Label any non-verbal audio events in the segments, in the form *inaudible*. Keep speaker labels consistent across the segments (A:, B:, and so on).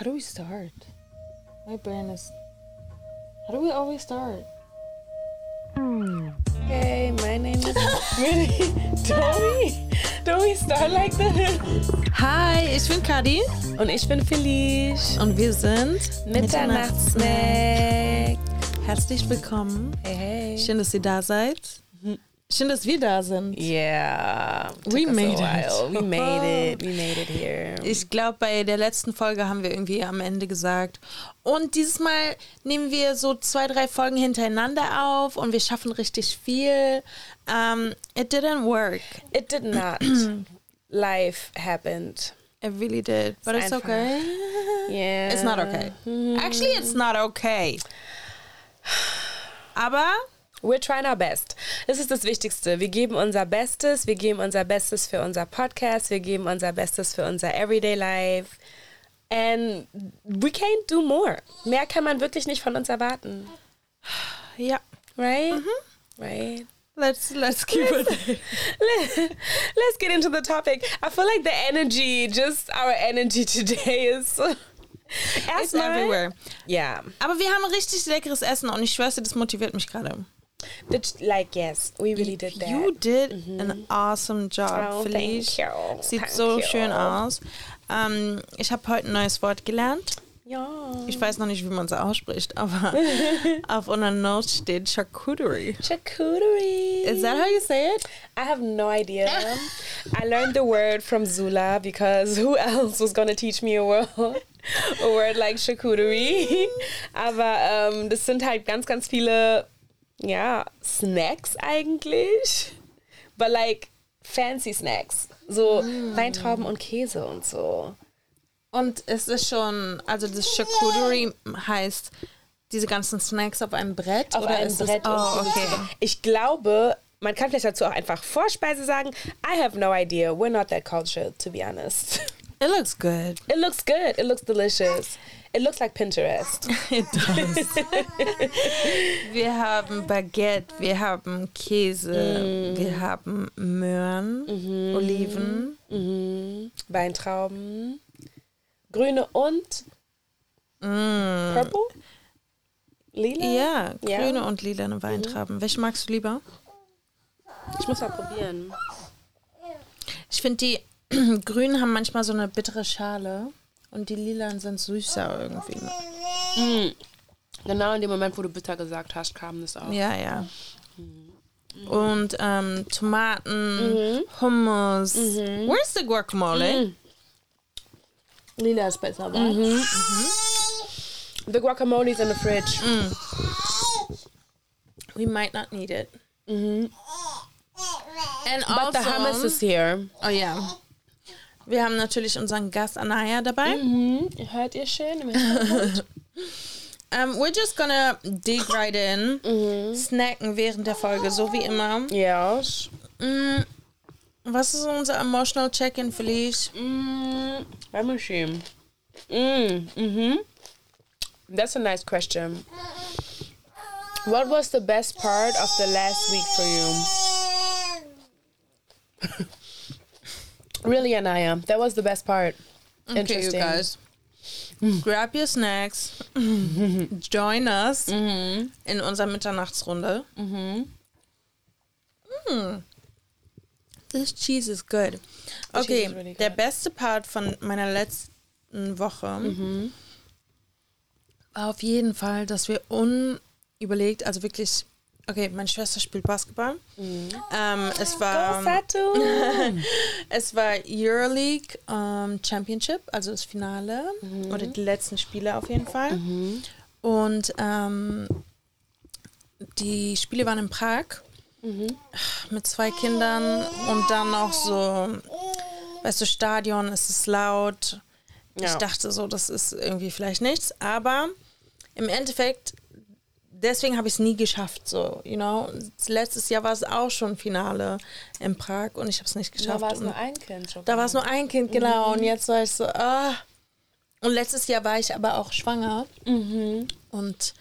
A: How do we start? My brain is. How do we always start?
B: Hey, my name is. *laughs* really? Don't we? Don't we start like this?
A: Hi, ich bin Kadi
B: Und ich bin Felice.
A: und wir sind
B: Mitternachtssnack.
A: Herzlich willkommen.
B: Hey, hey.
A: Schön, dass ihr da seid. Schön, dass wir da sind.
B: Yeah.
A: We made
B: a
A: it.
B: while. We *laughs* made it. We made it here.
A: Ich glaube, bei der letzten Folge haben wir irgendwie am Ende gesagt. Und dieses Mal nehmen wir so zwei, drei Folgen hintereinander auf und wir schaffen richtig viel. Um, it didn't work.
B: It did not. *clears throat* Life happened.
A: It really did. But it's
B: einfach-
A: okay.
B: Yeah.
A: It's not okay. Actually, it's not okay. *sighs* Aber
B: We're trying our best. Das ist das Wichtigste. Wir geben unser Bestes. Wir geben unser Bestes für unser Podcast. Wir geben unser Bestes für unser Everyday Life. And we can't do more. Mehr kann man wirklich nicht von uns erwarten.
A: ja,
B: Right? Right.
A: let's let's keep it. *laughs*
B: Let's get into the topic. I feel like the energy, just our energy today is.
A: It's
B: Erstmal-
A: everywhere.
B: Yeah.
A: Aber wir haben richtig leckeres Essen und ich schwör's dir, das motiviert mich gerade.
B: Did, like, yes, we really did that.
A: You did an awesome job,
B: Oh,
A: Felice.
B: thank you.
A: Sieht
B: Thank
A: so
B: you.
A: schön aus. Ähm, ich habe heute ein neues Wort gelernt.
B: Ja.
A: Ich weiß noch nicht, wie man es ausspricht, aber *laughs* auf unserer Note steht Charcuterie.
B: Charcuterie.
A: Is that how you say it?
B: I have no idea. I learned the word from Zula because who else was gonna teach me a word, a word like charcuterie? Aber ähm, das sind halt ganz, ganz viele, ja, Snacks eigentlich. But like fancy Snacks. So Weintrauben und Käse und so.
A: Und es ist schon, also das Charcuterie heißt diese ganzen Snacks auf einem Brett
B: Auf
A: oder
B: einem Brett.
A: Das, oh, okay.
B: Ich glaube, man kann vielleicht dazu auch einfach Vorspeise sagen. I have no idea. We're not that cultured, to be honest.
A: It looks good.
B: It looks good. It looks delicious. It looks like Pinterest. *laughs*
A: It does. *laughs* wir haben Baguette, wir haben Käse, wir haben Möhren, Oliven.
B: Weintrauben. Grüne und Purple? Lila?
A: Ja,
B: Ja.
A: grüne und lilane Weintrauben. Welche magst du lieber?
B: Ich muss mal probieren.
A: Ich finde, die *clears throat* grünen haben manchmal so eine bittere Schale und die lilanen sind süßer irgendwie. Mhm.
B: Genau in dem Moment, wo du bitter gesagt hast, kam das auch.
A: Ja, ja. Mhm. Und ähm, Tomaten, mhm. Hummus. Where's the guacamole?
B: Lila ist besser, wa? The guacamole is in the fridge. Mm.
A: We might not need it. And
B: But the hummus is here.
A: oh ja. Wir haben natürlich unseren Gast Anaya dabei.
B: Hört ihr schön?
A: Um, *laughs* we're just gonna dig right in, snacken während der Folge, so wie immer.
B: ja.
A: Mm, was ist unser emotional check-in, Felice?
B: Mm, let me see. Mm, mm-hmm. That's a nice question. What was the best part of the last week for you? *laughs* really, Anaya, that was the best part.
A: Okay, you
B: Interesting.
A: guys. Grab your snacks. *laughs* Join us in unserer Mitternachtsrunde. Mm. This cheese is good. Okay,
B: is really
A: der
B: good.
A: beste Part von meiner letzten Woche war auf jeden Fall, dass wir unüberlegt, also wirklich, okay, meine Schwester spielt Basketball. Ähm, es war.
B: Satu. *laughs*
A: Es war Euroleague ähm, Championship, also das Finale oder die letzten Spiele auf jeden Fall. Und ähm, die Spiele waren in Prag mit zwei Kindern und dann noch so, weißt du, Stadion, es ist laut. Ich
B: Ja.
A: dachte so, das ist irgendwie vielleicht nichts, aber im Endeffekt deswegen habe ich es nie geschafft, so, you know. Letztes Jahr war es auch schon Finale in Prag und ich habe es nicht geschafft.
B: Da war es
A: Und
B: nur ein Kind. schon.
A: da war es nur ein Kind, genau. Und jetzt war ich so, ah. Und letztes Jahr war ich aber auch schwanger. Und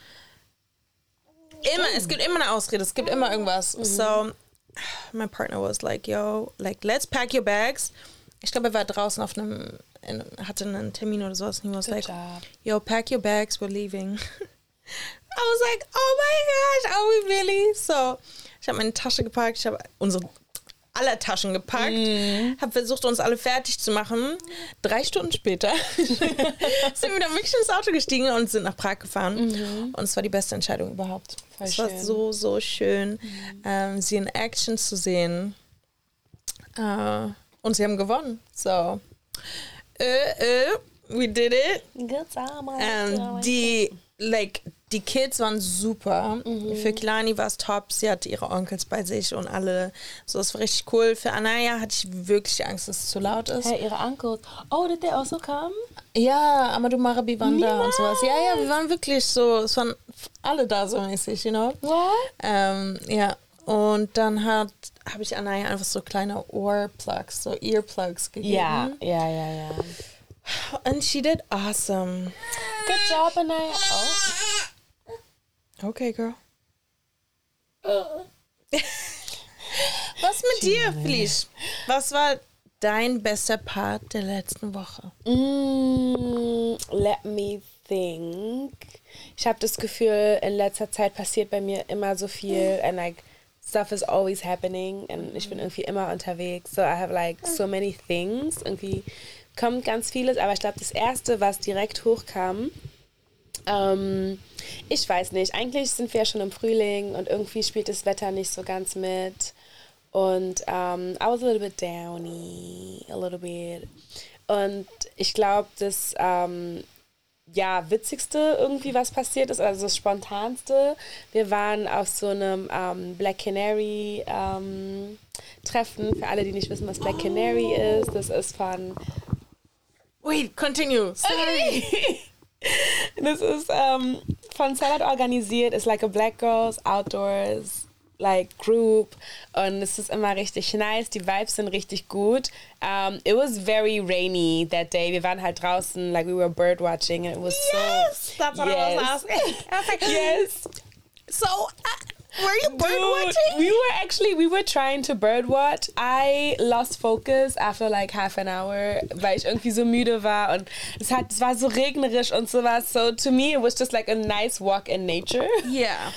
A: immer, es gibt immer eine Ausrede, es gibt immer irgendwas. So, my partner was like, yo, like, let's pack your bags. Ich glaube, er war draußen auf einem in, hatte einen Termin oder sowas. And he was
B: Good
A: like,
B: job.
A: yo, pack your bags, we're leaving. I was like, oh my gosh, are we really? So, ich habe meine Tasche gepackt, ich habe unsere aller Taschen gepackt, habe versucht, uns alle fertig zu machen. Drei Stunden später *laughs* sind wir dann wirklich ins Auto gestiegen und sind nach Prag gefahren. Und es war die beste Entscheidung überhaupt.
B: Voll
A: es war
B: schön.
A: so, so schön, ähm, sie in Action zu sehen. Äh, und sie haben gewonnen. So, äh, äh, we did it.
B: Good time.
A: Ähm, die, like, die Kids waren super. Für Kilani war es top. Sie hatte ihre Onkels bei sich und alle. So, es war richtig cool. Für Anaya hatte ich wirklich Angst, dass es zu laut ist.
B: Hey, ihre Uncles. Oh, did they also come?
A: Ja, Amadou Marabi waren da und sowas. Ja, ja, wir waren wirklich so, es waren alle da so mäßig, you know?
B: What?
A: Ähm, ja. Und dann hat habe ich Anaya einfach so kleine Ohrplugs, so Earplugs gegeben.
B: Ja, ja, ja, ja.
A: And she did awesome.
B: Good job, Anaya. Oh.
A: Okay, girl. Was mit dir, Felice? Was war dein bester Part der letzten Woche?
B: Mm, let me think. Ich habe das Gefühl, in letzter Zeit passiert bei mir immer so viel and like stuff is always happening and ich bin irgendwie immer unterwegs. So I have like so many things. Irgendwie kommt ganz vieles, aber ich glaube, das erste, was direkt hochkam, ähm, ich weiß nicht. Eigentlich sind wir ja schon im Frühling und irgendwie spielt das Wetter nicht so ganz mit. Und ähm, I was a little bit downy, a little bit. Und ich glaube, das ähm, ja, witzigste irgendwie, was passiert ist, also das spontanste. Wir waren auf so einem ähm, Black Canary Treffen. Für alle, die nicht wissen, was Black Canary ist, das ist von
A: Wait, continue. Sorry. *laughs*
B: Das ist ähm, von Salad organisiert, ist like a Black Girls Outdoors like group und es ist immer richtig nice, die Vibes sind richtig gut. Um, it was very rainy that day. Wir waren halt draußen, like we were bird watching and it was
A: Yes,
B: so
A: that's what I was asking. I was like,
B: Yes.
A: So, uh, were you bird
B: Dude,
A: watching?
B: We were actually we were trying to bird watch. I lost focus after like half an hour, weil ich irgendwie so müde war und es hat es war so regnerisch und sowas. So to me it was just like a nice walk in nature.
A: Yeah.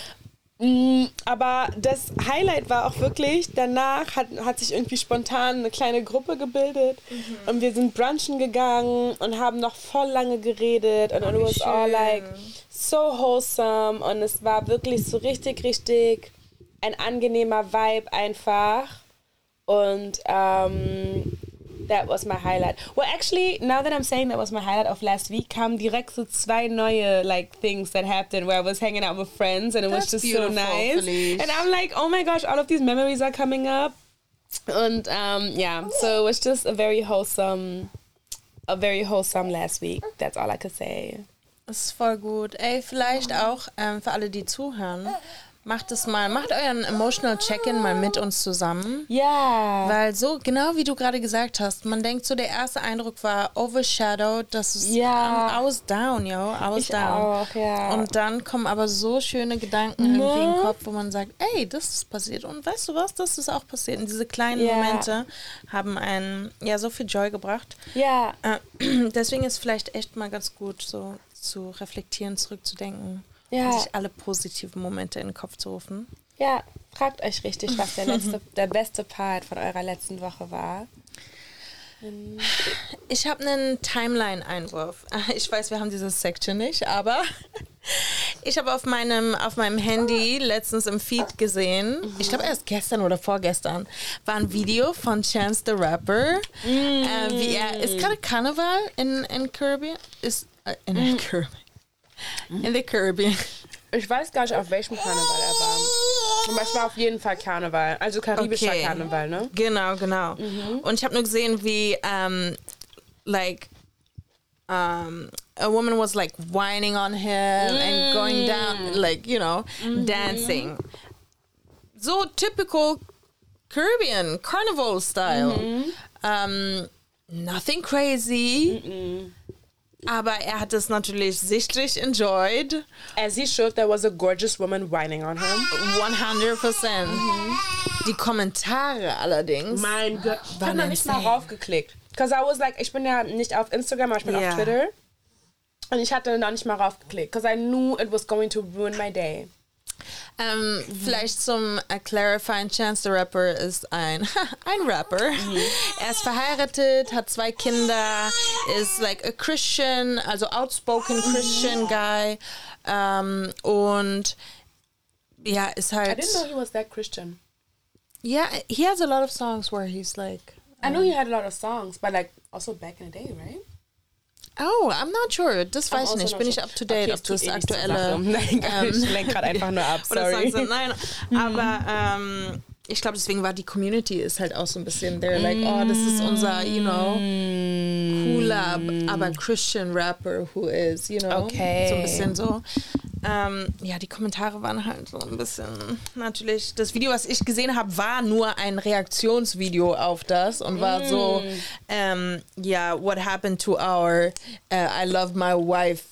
B: Mm, Aber das Highlight war auch wirklich, danach hat, hat sich irgendwie spontan eine kleine Gruppe gebildet und wir sind brunchen gegangen und haben noch voll lange geredet und it was all like so wholesome und es war wirklich so richtig, richtig ein angenehmer Vibe einfach und ähm, that was my highlight. Well, actually, now that I'm saying that was my highlight of last week, kamen direkt so zwei neue like things that happened where I was hanging out with friends and it was just so nice.
A: Felice.
B: And I'm like, oh my gosh, all of these memories are coming up. And um, yeah, so it was just a very wholesome, a very wholesome last week. That's all I could say.
A: Ist voll gut. Ey, vielleicht auch ähm, für alle, die zuhören, macht es mal, macht euren Emotional Check-in mal mit uns zusammen.
B: Yeah.
A: Weil so, genau wie du gerade gesagt hast, man denkt so, der erste Eindruck war overshadowed, das ist,
B: Ja.
A: um, was down, yo,
B: Ich
A: down.
B: auch, ja.
A: Und dann kommen aber so schöne Gedanken irgendwie in den Kopf, wo man sagt, ey, das ist passiert und weißt du was, das ist auch passiert. Und diese kleinen
B: Ja.
A: Momente haben einen, ja, so viel Joy gebracht.
B: yeah.
A: Äh, *clears throat* deswegen ist vielleicht echt mal ganz gut, so zu reflektieren, zurückzudenken
B: Ja.
A: und sich alle positiven Momente in den Kopf zu rufen.
B: Ja, fragt euch richtig, was der, letzte, *laughs* der beste Part von eurer letzten Woche war.
A: Ich habe einen Timeline-Einwurf. *laughs* Ich weiß, wir haben diese Section nicht, aber *laughs* ich habe auf meinem, auf meinem Handy letztens im Feed gesehen, ich glaube erst gestern oder vorgestern, war ein Video von Chance the Rapper. Äh, wie er, ist gerade Karneval in, in Caribbean? Ist, äh, in der Caribbean. In the Caribbean.
B: Ich weiß gar nicht, auf welchem Karneval er war. Aber es war auf jeden Fall Karneval. Also karibischer
A: Okay.
B: Karneval, ne?
A: Genau, genau. Und ich habe nur gesehen, wie, ähm, like, um, a woman was like whining on him and going down, like, you know, dancing. So typical Caribbean carnival style. Um, nothing crazy. Aber er hat es natürlich sichtlich enjoyed.
B: As he should, there was a gorgeous woman whining on him.
A: 100%. Die Kommentare allerdings.
B: Mein Gott. Ich hab noch nicht mal raufgeklickt. Because I was like, ich bin ja nicht auf Instagram, aber ich bin
A: Ja.
B: auf Twitter. Und ich hatte noch nicht mal raufgeklickt, because I knew it was going to ruin my day.
A: Ähm, Vielleicht zum äh, Clarifying, Chance the Rapper ist ein, *laughs* ein Rapper. Er ist verheiratet, hat zwei Kinder, ist like a Christian, also outspoken Christian guy. Ähm, und ja, ist
B: I
A: halt.
B: didn't know he was that Christian.
A: Yeah, he has a lot of songs where he's like.
B: I knew he had a lot of songs, but like also back in the day, right?
A: Oh, I'm not sure. Das weiß ich
B: also
A: nicht. Bin ich up to date,
B: Okay,
A: ob das
B: eh
A: aktuelle. *laughs*
B: Nein,
A: ähm,
B: ich lenk gerade einfach nur ab, *laughs*
A: Oder
B: sorry.
A: Songs sind. Nein, aber ähm, ich glaube, deswegen war die Community ist halt auch so ein bisschen, they're like, oh, das ist unser, you know, cooler, aber Christian Rapper who is, you know,
B: Okay.
A: so ein bisschen so. Ähm, ja, die Kommentare waren halt so ein bisschen, natürlich, das Video, was ich gesehen habe, war nur ein Reaktionsvideo auf das und war so, ähm, ja, what happened to our uh, I love my wife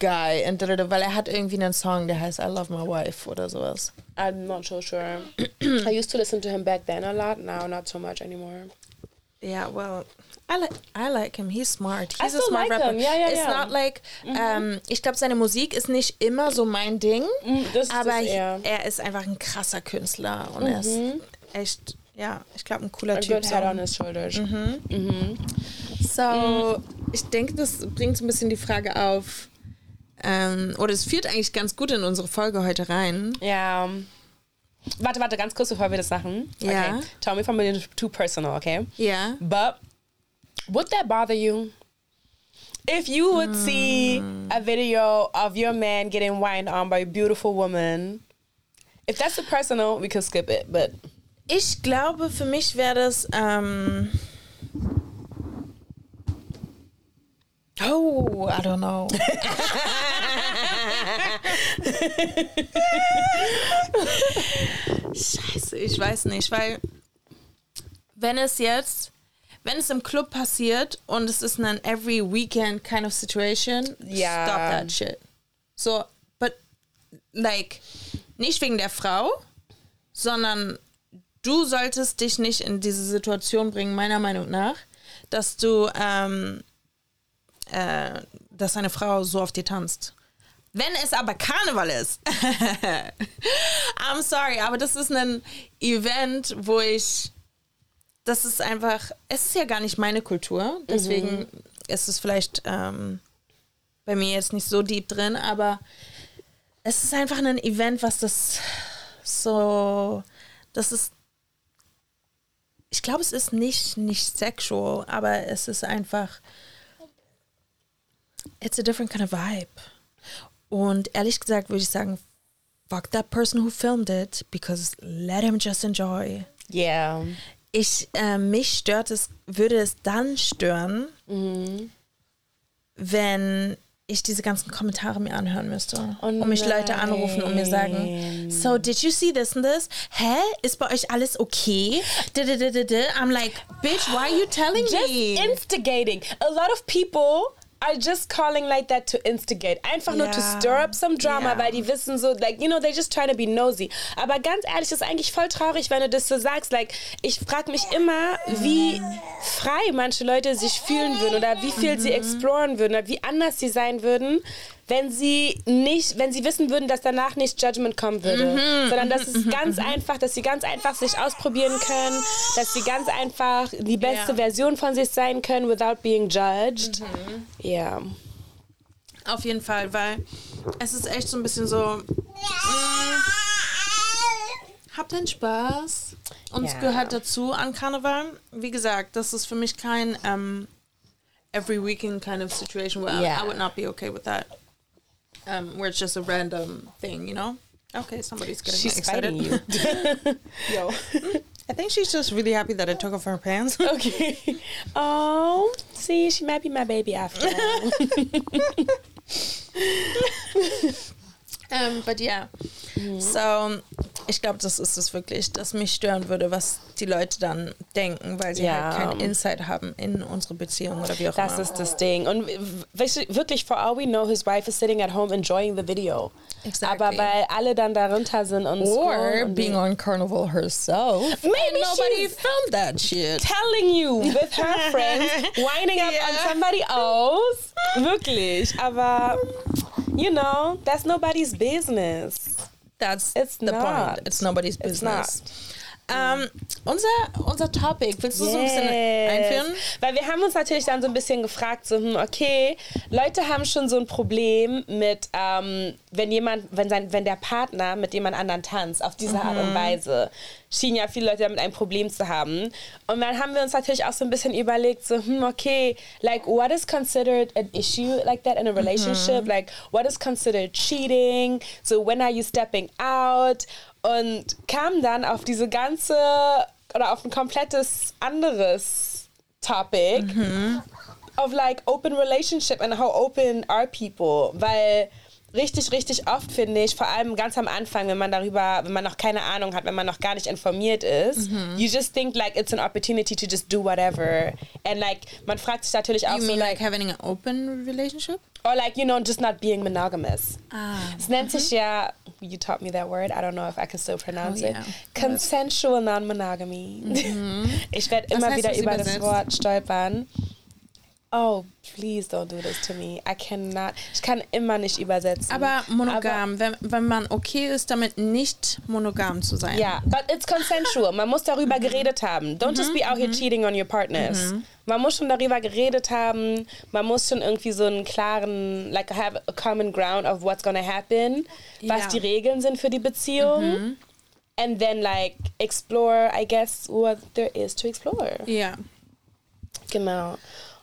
A: guy, und weil er hat irgendwie einen Song, der heißt I love my wife oder sowas.
B: I'm not so sure. I used to listen to him back then a lot. Now, not so much anymore.
A: Yeah, well, I like I like him. He's smart.
B: I
A: He's a
B: still
A: smart
B: like
A: rapper.
B: him. Yeah, yeah,
A: It's
B: yeah.
A: not like ähm, ich glaube, seine Musik ist nicht immer so mein Ding,
B: das ist
A: aber
B: das eher.
A: er ist einfach ein krasser Künstler und er ist echt, ja, ich glaube, ein cooler
B: A
A: Typ.
B: good
A: So.
B: head on his shoulders.
A: so, ich denke, das bringt so ein bisschen die Frage auf, ähm, oder es führt eigentlich ganz gut in unsere Folge heute rein.
B: Ja. Warte, warte, ganz kurz, bevor wir das machen.
A: Ja.
B: Okay. Tell me if I'm too personal, okay?
A: Ja.
B: But would that bother you? If you would see a video of your man getting wined on by a beautiful woman, if that's too personal, we could skip it. But
A: Ich glaube, für mich wäre das. Ähm oh, I don't know. *laughs* Scheiße, ich weiß nicht, weil wenn es jetzt, wenn es im Club passiert und es ist ein every weekend kind of situation,
B: Ja.
A: stop that shit. So, but like nicht wegen der Frau, sondern du solltest dich nicht in diese Situation bringen, meiner Meinung nach, dass du, ähm, äh, dass eine Frau so auf dir tanzt. Wenn es aber Karneval ist, *laughs* I'm sorry, aber das ist ein Event, wo ich, das ist einfach, es ist ja gar nicht meine Kultur, deswegen ist es vielleicht ähm, bei mir jetzt nicht so deep drin, aber es ist einfach ein Event, was das so, das ist, ich glaube, es ist nicht, nicht sexual, aber es ist einfach, it's a different kind of vibe. Und ehrlich gesagt würde ich sagen, fuck that person who filmed it, because let him just enjoy.
B: yeah.
A: Ich, äh, mich stört es, würde es dann stören, wenn ich diese ganzen Kommentare mir anhören müsste.
B: Oh
A: und mich Leute anrufen und mir sagen, so, did you see this and this? Hä? Ist bei euch alles okay? I'm like, bitch, why are you telling
B: Just
A: me?
B: instigating. A lot of people are just calling like that to instigate. Einfach nur to stir up some drama,
A: Ja.
B: weil die wissen so, like, you know, they're just trying to be nosy. Aber ganz ehrlich, das ist eigentlich voll traurig, wenn du das so sagst. Like, ich frage mich immer, wie frei manche Leute sich fühlen würden oder wie viel sie exploren würden oder wie anders sie sein würden, wenn sie nicht, wenn sie wissen würden, dass danach nicht Judgment kommen würde, sondern dass *laughs* es ganz einfach, dass sie ganz einfach sich ausprobieren können, dass sie ganz einfach die beste
A: Ja.
B: Version von sich sein können without being judged. Ja.
A: Auf jeden Fall, weil es ist echt so ein bisschen so. mm, Habt den Spaß. Uns
B: Ja.
A: gehört dazu an Karneval. Wie gesagt, das ist für mich kein ähm, every weekend kind of situation where I-
B: Ja.
A: I would not be okay with that. Um, where it's just a random thing, you know? Okay, somebody's getting
B: She's
A: excited.
B: you. *laughs*
A: Yo. I think she's just really happy that I took off her pants. *laughs*
B: okay. Oh, see, she might be my baby after all. *laughs*
A: Um, but yeah, so ich glaube, das ist es wirklich, das mich stören würde, was die Leute dann denken, weil sie
B: Ja.
A: halt keinen Insight haben in unsere Beziehung oder wie auch
B: Das
A: immer.
B: ist das Ding. Und wirklich, for all we know, his wife is sitting at home enjoying the video.
A: Exactly.
B: Aber weil alle dann darunter sind und
A: Or
B: und
A: being on Carnival herself.
B: Maybe
A: nobody filmed that shit.
B: telling you with her friends, *laughs* winding up on
A: Yeah.
B: somebody else. Wirklich. Aber, you know, that's nobody's business.
A: That's
B: It's
A: the
B: not.
A: point. It's nobody's
B: It's
A: business. Ähm, unser, unser Topic, willst du so ein bisschen einführen?
B: Weil wir haben uns natürlich dann so ein bisschen gefragt, so, hm, okay, Leute haben schon so ein Problem mit, ähm, wenn jemand, wenn sein, wenn der Partner mit jemand anderen tanzt, auf diese Art
A: Mhm.
B: und Weise, schienen ja viele Leute damit ein Problem zu haben. Und dann haben wir uns natürlich auch so ein bisschen überlegt, so, hm, okay, like, what is considered an issue like that in a relationship? Like, what is considered cheating? So, when are you stepping out? Und kam dann auf diese ganze, oder auf ein komplettes anderes Topic of like open relationship and how open are people, weil richtig, richtig oft finde ich, vor allem ganz am Anfang, wenn man darüber, wenn man noch keine Ahnung hat, wenn man noch gar nicht informiert ist, you just think like it's an opportunity to just do whatever. And like, man fragt sich natürlich auch
A: You
B: so,
A: mean
B: like,
A: like having an open relationship?
B: or like, you know, just not being monogamous.
A: Ah.
B: Es nennt sich ja, you taught me that word, I don't know if I can still pronounce
A: Oh,
B: it.
A: yeah.
B: Consensual non-monogamy. *laughs* Ich werde immer wieder
A: das
B: über das
A: übersetzt?
B: Wort stolpern. Oh, please don't do this to me. I cannot. Ich kann immer nicht übersetzen.
A: Aber monogam, wenn, wenn man okay ist, damit nicht monogam zu sein.
B: Ja, but it's consensual. Man muss darüber geredet haben. Don't just be out here cheating on your partners. Man muss schon darüber geredet haben. Man muss schon irgendwie so einen klaren, like have a common ground of what's gonna happen, was
A: Ja.
B: die Regeln sind für die Beziehung. And then like explore, I guess, what there is to explore.
A: Ja.
B: Genau.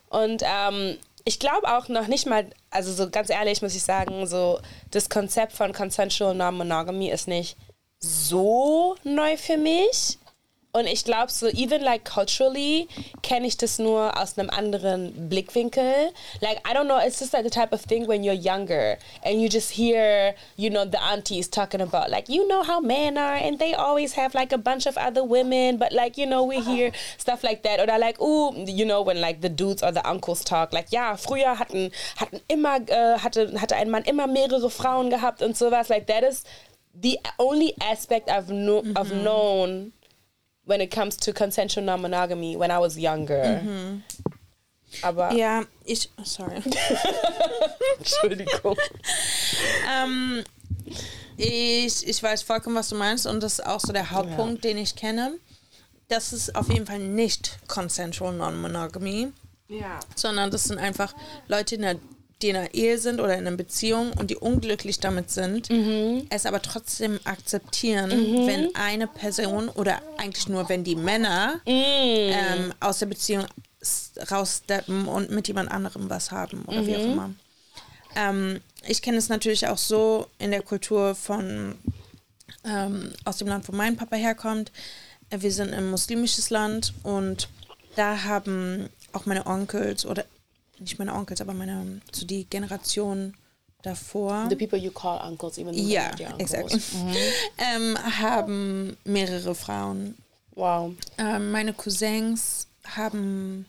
B: Und ähm, ich glaube auch noch nicht mal, also so ganz ehrlich muss ich sagen, so das Konzept von Consensual Non-Monogamy ist nicht so neu für mich. Und ich glaube so, even like culturally, kenne ich das nur aus einem anderen Blickwinkel. Like, I don't know, it's just like the type of thing when you're younger and you just hear, you know, the aunties talking about, like, you know how men are and they always have like a bunch of other women, but like, you know, we hear uh-huh. stuff like that. Oder like, oh, you know, when like the dudes or the uncles talk, like, ja, früher hatten, hatten immer, äh, hatte, hatte ein Mann immer mehrere Frauen gehabt und sowas. Like, that is the only aspect I've, kno I've mm-hmm. known when it comes to consensual non-monogamy when I was younger. Aber
A: Ja, ich. Sorry. *laughs*
B: Entschuldigung. *laughs*
A: ähm, ich, ich weiß vollkommen, was du meinst, und das ist auch so der Hauptpunkt, den ich kenne. Das ist auf jeden Fall nicht consensual non-monogamy,
B: Ja.
A: sondern das sind einfach Leute, in der, die in einer Ehe sind oder in einer Beziehung und die unglücklich damit sind, es aber trotzdem akzeptieren, wenn eine Person oder eigentlich nur wenn die Männer ähm, aus der Beziehung raussteppen und mit jemand anderem was haben oder wie auch immer. Ähm, ich kenne es natürlich auch so in der Kultur von ähm, aus dem Land, wo mein Papa herkommt. Äh, Wir sind ein muslimisches Land und da haben auch meine Onkels oder nicht meine Onkels, aber meine so die Generation davor.
B: The people you call uncles, even though they're not your
A: exakt.
B: uncles. *laughs*
A: ähm, haben mehrere Frauen.
B: Wow.
A: Ähm, meine Cousins haben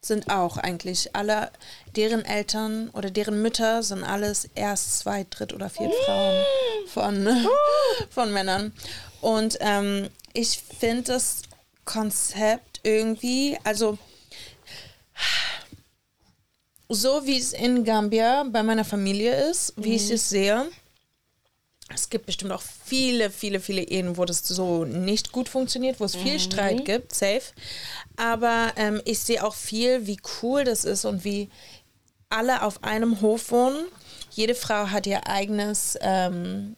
A: sind auch eigentlich alle, deren Eltern oder deren Mütter sind alles erst zwei, dritt oder viert Frauen von, *laughs* von Männern. Und ähm, ich finde das Konzept irgendwie, also so wie es in Gambia bei meiner Familie ist, wie ich es sehe, es gibt bestimmt auch viele, viele, viele Ehen, wo das so nicht gut funktioniert, wo es viel Streit gibt, safe. Aber ähm, ich sehe auch viel, wie cool das ist und wie alle auf einem Hof wohnen. Jede Frau hat ihr eigenes, ähm,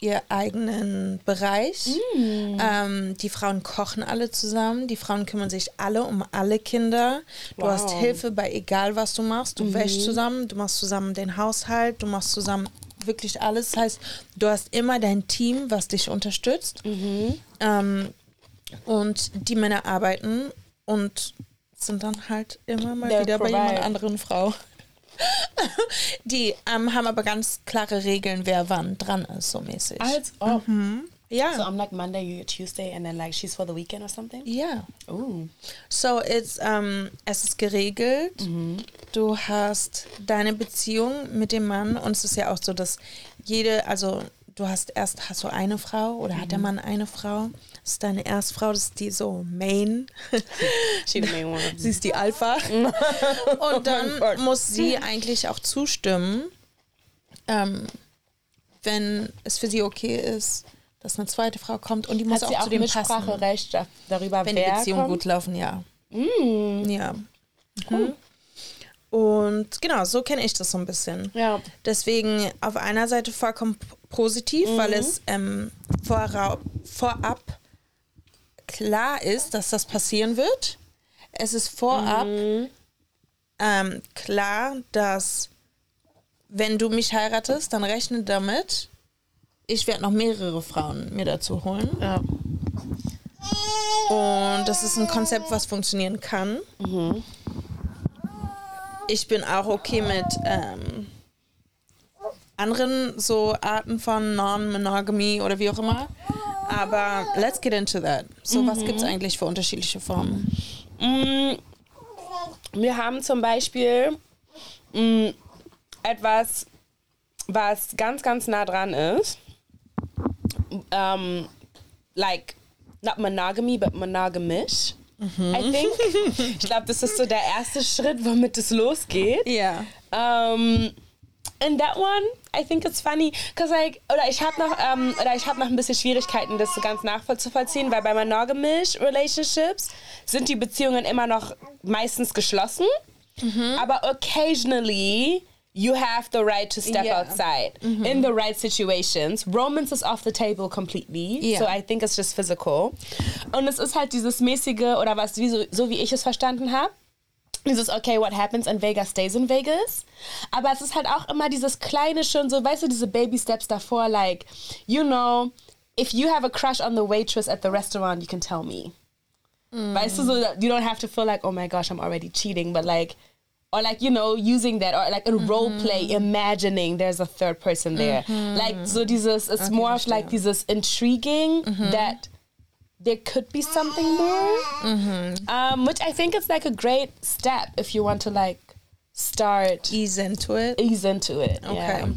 A: ihr eigenen Bereich. Ähm, die Frauen kochen alle zusammen. Die Frauen kümmern sich alle um alle Kinder. Du hast
B: Wow.
A: Hilfe bei egal was du machst. Du wäschst zusammen, du machst zusammen den Haushalt, du machst zusammen wirklich alles. Das heißt, du hast immer dein Team, was dich unterstützt. Ähm, und die Männer arbeiten und sind dann halt immer mal
B: They'll
A: wieder bei
B: provide.
A: jemand anderen Frau. *laughs* Die ähm, haben aber ganz klare Regeln, wer wann dran ist, so mäßig.
B: Als ob.
A: Yeah.
B: So I'm like Monday, you're Tuesday, and then like she's for the weekend or something?
A: Yeah.
B: Ooh.
A: So, it's, ähm, es ist geregelt. Du hast deine Beziehung mit dem Mann und es ist ja auch so, dass jede, also du hast erst hast du eine Frau oder hat der Mann eine Frau. Das ist deine Erstfrau, das ist die so Main. *laughs*
B: She the main one.
A: sie ist die Alpha. *laughs* Und dann muss sie eigentlich auch zustimmen, ähm, wenn es für sie okay ist, dass eine zweite Frau kommt und die muss
B: Hat
A: auch
B: auch
A: zu dem passen.
B: Mitspracherecht da- darüber,
A: Wenn die Beziehungen gut laufen, ja. Ja. Mhm. Und genau, so kenne ich das so ein bisschen.
B: Ja.
A: Deswegen auf einer Seite vollkommen positiv, weil es ähm, vorab klar ist, dass das passieren wird. Es ist vorab ähm, klar, dass wenn du mich heiratest, dann rechne damit, ich werde noch mehrere Frauen mir dazu holen.
B: Ja.
A: Und das ist ein Konzept, was funktionieren kann. Ich bin auch okay mit ähm, anderen so Arten von Non-Monogamy oder wie auch immer. Aber let's get into that. So, was gibt es eigentlich für unterschiedliche Formen?
B: Mm, Wir haben zum Beispiel mm, etwas, was ganz, ganz nah dran ist. Um, like, not monogamy, but monogamish. I think. *laughs* ich glaube, das ist so der erste Schritt, womit es losgeht.
A: Ja.
B: Um, in that one, I think it's funny, cause like, oder ich habe noch, ähm, oder ich habe noch ein bisschen Schwierigkeiten, das so ganz nachvollziehen, weil bei monogamish Relationships sind die Beziehungen immer noch meistens geschlossen, aber occasionally you have the right to step
A: Yeah.
B: outside in the right situations. Romance is off the table completely,
A: Yeah.
B: so I think it's just physical. Und es ist halt dieses mäßige oder was, wie so, so wie ich es verstanden habe dieses, okay, what happens in Vegas stays in Vegas. Aber es ist halt auch immer dieses kleine schon so, weißt du, diese Baby Steps davor, like, you know, if you have a crush on the waitress at the restaurant, you can tell me. Weißt du, so, you don't have to feel like, oh my gosh, I'm already cheating, but like, or like, you know, using that, or like in mm-hmm. role play, imagining there's a third person there. Mm-hmm. Like, so dieses, it's more of like dieses intriguing mm-hmm. that there could be something more. Um, which I think is like a great step if you want to like start
A: Ease into it.
B: ease into it.
A: Okay.
B: Yeah.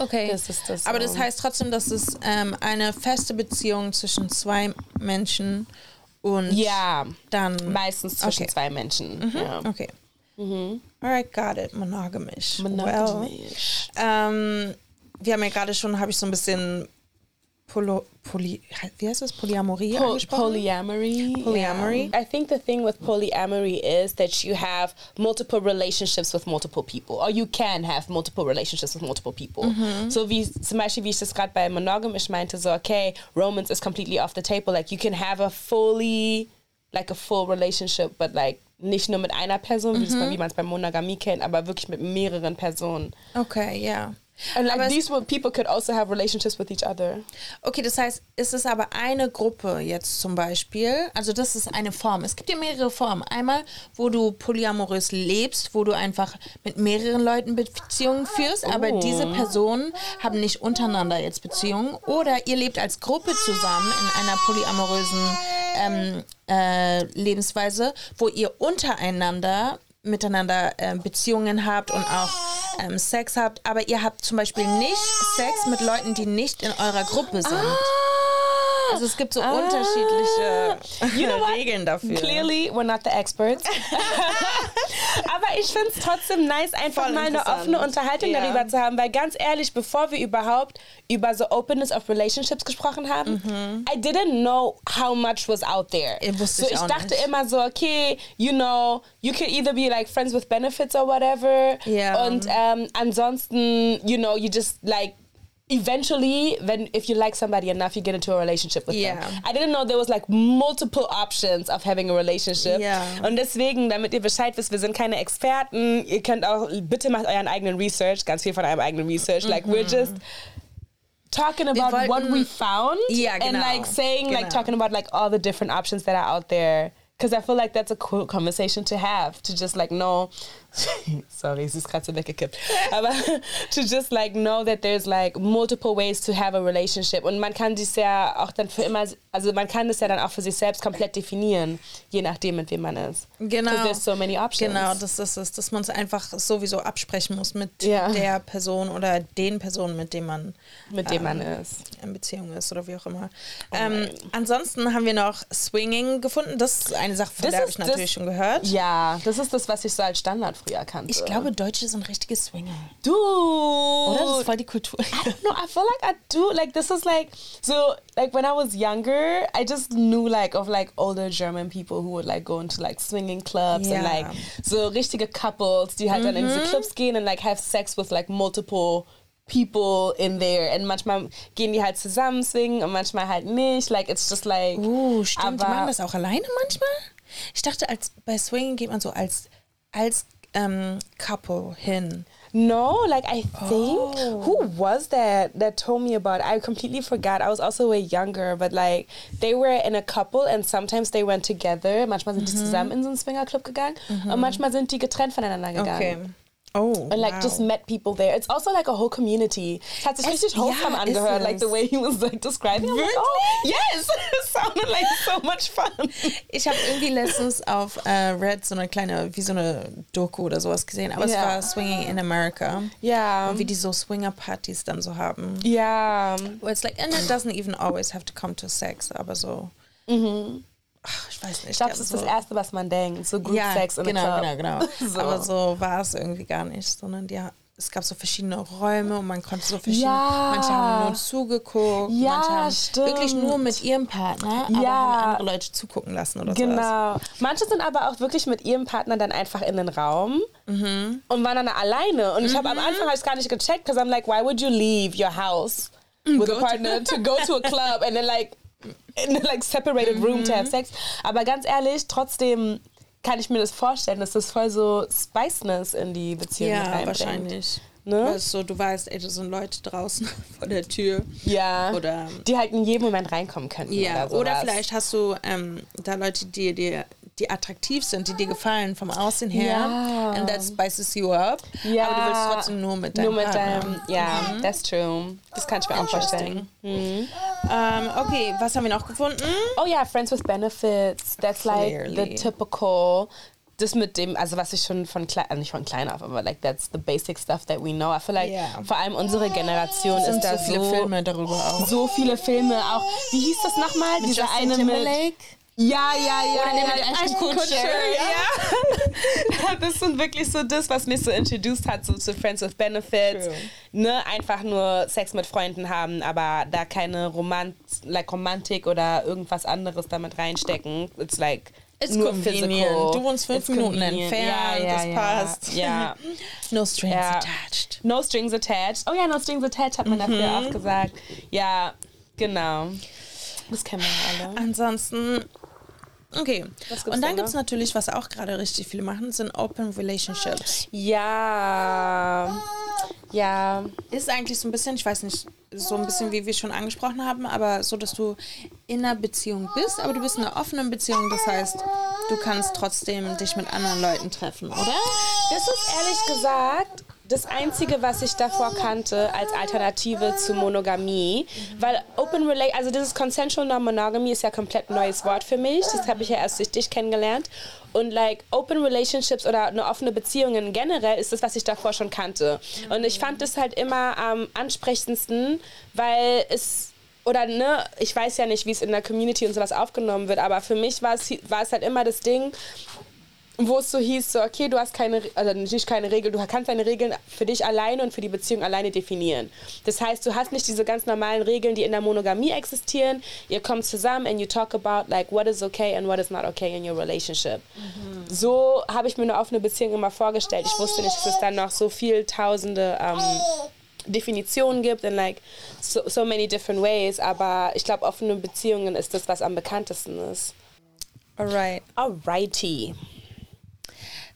A: Okay.
B: Das das,
A: Aber das heißt trotzdem, dass es ähm, eine feste Beziehung zwischen zwei Menschen und
B: Ja,
A: dann.
B: meistens zwischen
A: Okay.
B: zwei Menschen. Ja.
A: Okay. Alright, got it. Monogamish.
B: Monogamish.
A: Well, ähm, wir haben ja gerade schon, habe ich so ein bisschen Polo, Poly, wie heißt das? Polyamorie
B: Po-
A: angesprochen?
B: polyamory.
A: Polyamory.
B: yeah. I think the thing with polyamory is that you have multiple relationships with multiple people, or you can have multiple relationships with multiple people. So wie zum Beispiel, wie ich das gerade bei monogamish meinte, so okay, romance is completely off the table. Like you can have a fully, like a full relationship, but like nicht nur mit einer Person, bei- wie man es bei Monogamie kennt, aber wirklich mit mehreren Personen.
A: Okay, ja.
B: And like
A: Aber es-
B: these wo- people could also have relationships with each other.
A: Okay, das heißt, ist es aber eine Gruppe jetzt zum Beispiel, also das ist eine Form. Es gibt ja mehrere Formen. Einmal, wo du polyamorös lebst, wo du einfach mit mehreren Leuten Beziehungen führst, aber diese Personen haben nicht untereinander jetzt Beziehungen. Oder ihr lebt als Gruppe zusammen in einer polyamorösen ähm, äh, Lebensweise, wo ihr untereinander miteinander ähm, Beziehungen habt und auch ähm, Sex habt, aber ihr habt zum Beispiel nicht Sex mit Leuten, die nicht in eurer Gruppe sind. Also es gibt so unterschiedliche
B: You know?
A: Regeln dafür.
B: Clearly, we're not the experts. *laughs* Aber ich finde es trotzdem nice, einfach
A: Voll
B: mal eine offene Unterhaltung
A: Ja.
B: darüber zu haben. Weil ganz ehrlich, bevor wir überhaupt über so Openness of Relationships gesprochen haben, I didn't know how much was out there.
A: Ich Mhm. wusste
B: so
A: ich
B: ich dachte
A: nicht.
B: immer so, okay, you know, you could either be like friends with benefits or whatever.
A: Ja.
B: Und ähm, ansonsten, you know, you just like eventually when if you like somebody enough you get into a relationship with
A: Yeah.
B: them I didn't know there was like multiple options of having a relationship.
A: Ja.
B: und deswegen damit ihr Bescheid wisst wir sind keine Experten. Ihr könnt auch bitte macht euren eigenen Research ganz viel von eurem eigenen Research. Like we're mhm. just talking about
A: wollten-
B: what we found
A: Ja,
B: and like saying like talking about like all the different options that are out there. Because I feel like that's a cool conversation to have to just like know *laughs* sorry, es ist gerade so weggekippt. Aber *laughs* to just like know that there's like multiple ways to have a relationship. Und man kann dies ja auch dann für immer, also man kann das ja dann auch für sich selbst komplett definieren, je nachdem, mit wem man ist.
A: Genau.
B: There's so many options.
A: Genau, das ist es, dass man es einfach sowieso absprechen muss mit
B: Ja.
A: der Person oder den Personen, mit denen man
B: Mit dem man
A: ähm,
B: ist.
A: in Beziehung ist oder wie auch immer. ähm, ansonsten haben wir noch Swinging gefunden. Das ist eine Sache, von
B: Das
A: der habe ich natürlich
B: das-
A: schon gehört.
B: Ja, das ist das, was ich so als Standard früher kannte.
A: Ich glaube, Deutsche sind richtige Swinger.
B: du.
A: Oder? Das ist voll die Kultur.
B: I don't know. I feel like I do. Like this is like so. Like when I was younger, I just knew like of like older German people who would like go into like swinging clubs and
A: Ja.
B: like so richtige Couples, die halt dann in diese Clubs gehen and like have sex with like multiple people in there and manchmal gehen die halt zusammen swingen und manchmal halt nicht. Like it's just like.
A: Uh, stimmt. Die
B: aber-
A: machen das auch alleine manchmal? Ich dachte, als bei Swinging geht man so als, als ähm, Couple hin.
B: No, like I think
A: Oh.
B: who was that that told me about? it? I completely forgot. I was also way younger, but like they were in a couple and sometimes they went together. Manchmal sind
A: Mhm.
B: die zusammen in so einen Swingerclub gegangen und manchmal sind die getrennt voneinander gegangen.
A: Okay. Oh,
B: And like
A: wow.
B: just met people there. It's also like a whole community. Es hat sich
A: Es-
B: richtig wholesome
A: ja,
B: angehört, like the way he was like describing. I'm like, oh yes, *laughs* it sounded like so much fun.
A: Ich habe irgendwie letztens auf äh, uh, Red so eine kleine, wie so eine Doku oder sowas gesehen, aber es
B: Ja.
A: war Swinging in America.
B: Ja,
A: Und wie die so Swinger-Partys dann so haben.
B: ja.
A: Where it's like, and it doesn't even always have to come to sex, aber so. Mm-hmm. Ach, ich weiß nicht.
B: Ich glaube, das ist
A: so,
B: das Erste, was man denkt. So Group
A: ja,
B: Sex in
A: genau,
B: a Club.
A: genau, genau. *laughs*
B: So.
A: Aber so war es irgendwie gar nicht, sondern die, es gab so verschiedene Räume und man konnte so verschiedene.
B: Ja.
A: Manche haben nur zugeguckt,
B: Ja,
A: manche haben
B: stimmt.
A: wirklich nur mit ihrem Partner, aber
B: Ja.
A: haben andere Leute zugucken lassen oder sowas.
B: Genau. Manche sind aber auch wirklich mit ihrem Partner dann einfach in den Raum
A: Mhm.
B: und waren dann alleine. Und ich habe am Anfang hab ich's gar nicht gecheckt, because I'm like, why would you leave your house with a partner *laughs* to go to a club and then like in a like separated room to
A: Mhm.
B: have sex? Aber ganz ehrlich, trotzdem kann ich mir das vorstellen, dass das voll so Spiciness in die Beziehung
A: Ja,
B: reinbringt.
A: wahrscheinlich.
B: Ne?
A: Weil so, du weißt, ey, da sind Leute draußen *laughs* vor der Tür.
B: Ja.
A: Oder-
B: die halt in jedem Moment reinkommen könnten.
A: Ja,
B: oder,
A: oder vielleicht hast du ähm, da Leute, die dir die attraktiv sind, die dir gefallen vom Aussehen her.
B: Ja.
A: And that spices you up.
B: Ja.
A: Aber du willst trotzdem nur mit deinem
B: Nur mit deinem, ja, that's true. Das kann ich mir auch vorstellen.
A: Ähm, okay, was haben wir noch gefunden?
B: Oh ja, Friends with Benefits. That's like the
A: Clearly.
B: typical. Das mit dem, also was ich schon von klein, also nicht von klein auf, aber like that's the basic stuff that we know. I feel like
A: Yeah.
B: vor allem unsere Generation ist da
A: so viele Filme darüber auch.
B: so viele Filme auch. Wie hieß das nochmal?
A: Mit
B: Dieser
A: Justin
B: eine
A: Timberlake?
B: mit ja, ja, ja.
A: Oder der
B: ja,
A: mit
B: ja,
A: Ashton Kutcher,
B: ja. das sind wirklich so das, was mich so introduced hat, so zu Friends with Benefits.
A: True.
B: Ne, einfach nur Sex mit Freunden haben, aber da keine Romant like Romantik oder irgendwas anderes damit reinstecken. It's like
A: It's
B: nur
A: convenient.
B: physical.
A: Du wohnst fünf
B: It's
A: Minuten
B: convenient.
A: entfernt,
B: ja, ja,
A: das passt.
B: Ja. *laughs*
A: No strings
B: Ja.
A: attached.
B: No strings attached. Oh ja, no strings attached hat man dafür
A: Mhm.
B: auch gesagt. Ja, genau. Das kennen wir alle.
A: Ansonsten, okay. Und
B: da
A: dann gibt es
B: noch?
A: natürlich, was auch gerade richtig viele machen, sind Open Relationships.
B: Ja. Ja.
A: Ist eigentlich so ein bisschen, ich weiß nicht, so ein bisschen wie wir schon angesprochen haben, aber so, dass du in einer Beziehung bist, aber du bist in einer offenen Beziehung. Das heißt, du kannst trotzdem dich mit anderen Leuten treffen, oder?
B: Das ist ehrlich gesagt das Einzige, was ich davor kannte als Alternative zu Monogamie. Weil Open Relate, also dieses Consensual Non-Monogamy ist ja komplett neues Wort für mich. Das habe ich ja erst durch dich kennengelernt. Und like Open Relationships oder eine offene Beziehungen generell ist das, was ich davor schon kannte. Und ich fand es halt immer am ansprechendsten, weil es oder ne, ich weiß ja nicht, wie es in der Community und sowas aufgenommen wird, aber für mich war es halt immer das Ding, wo es so hieß, so, okay, du hast keine, also nicht keine Regel, du kannst deine Regeln für dich alleine und für die Beziehung alleine definieren. Das heißt, du hast nicht diese ganz normalen Regeln, die in der Monogamie existieren. Ihr kommt zusammen and you talk about like what is okay and what is not okay in your relationship. So habe ich mir eine offene Beziehung immer vorgestellt. Ich wusste nicht, dass es dann noch so viel tausende ähm, Definitionen gibt in like so, so many different ways, aber ich glaube, offene Beziehungen ist das, was am bekanntesten ist.
A: Alright.
B: Alrighty.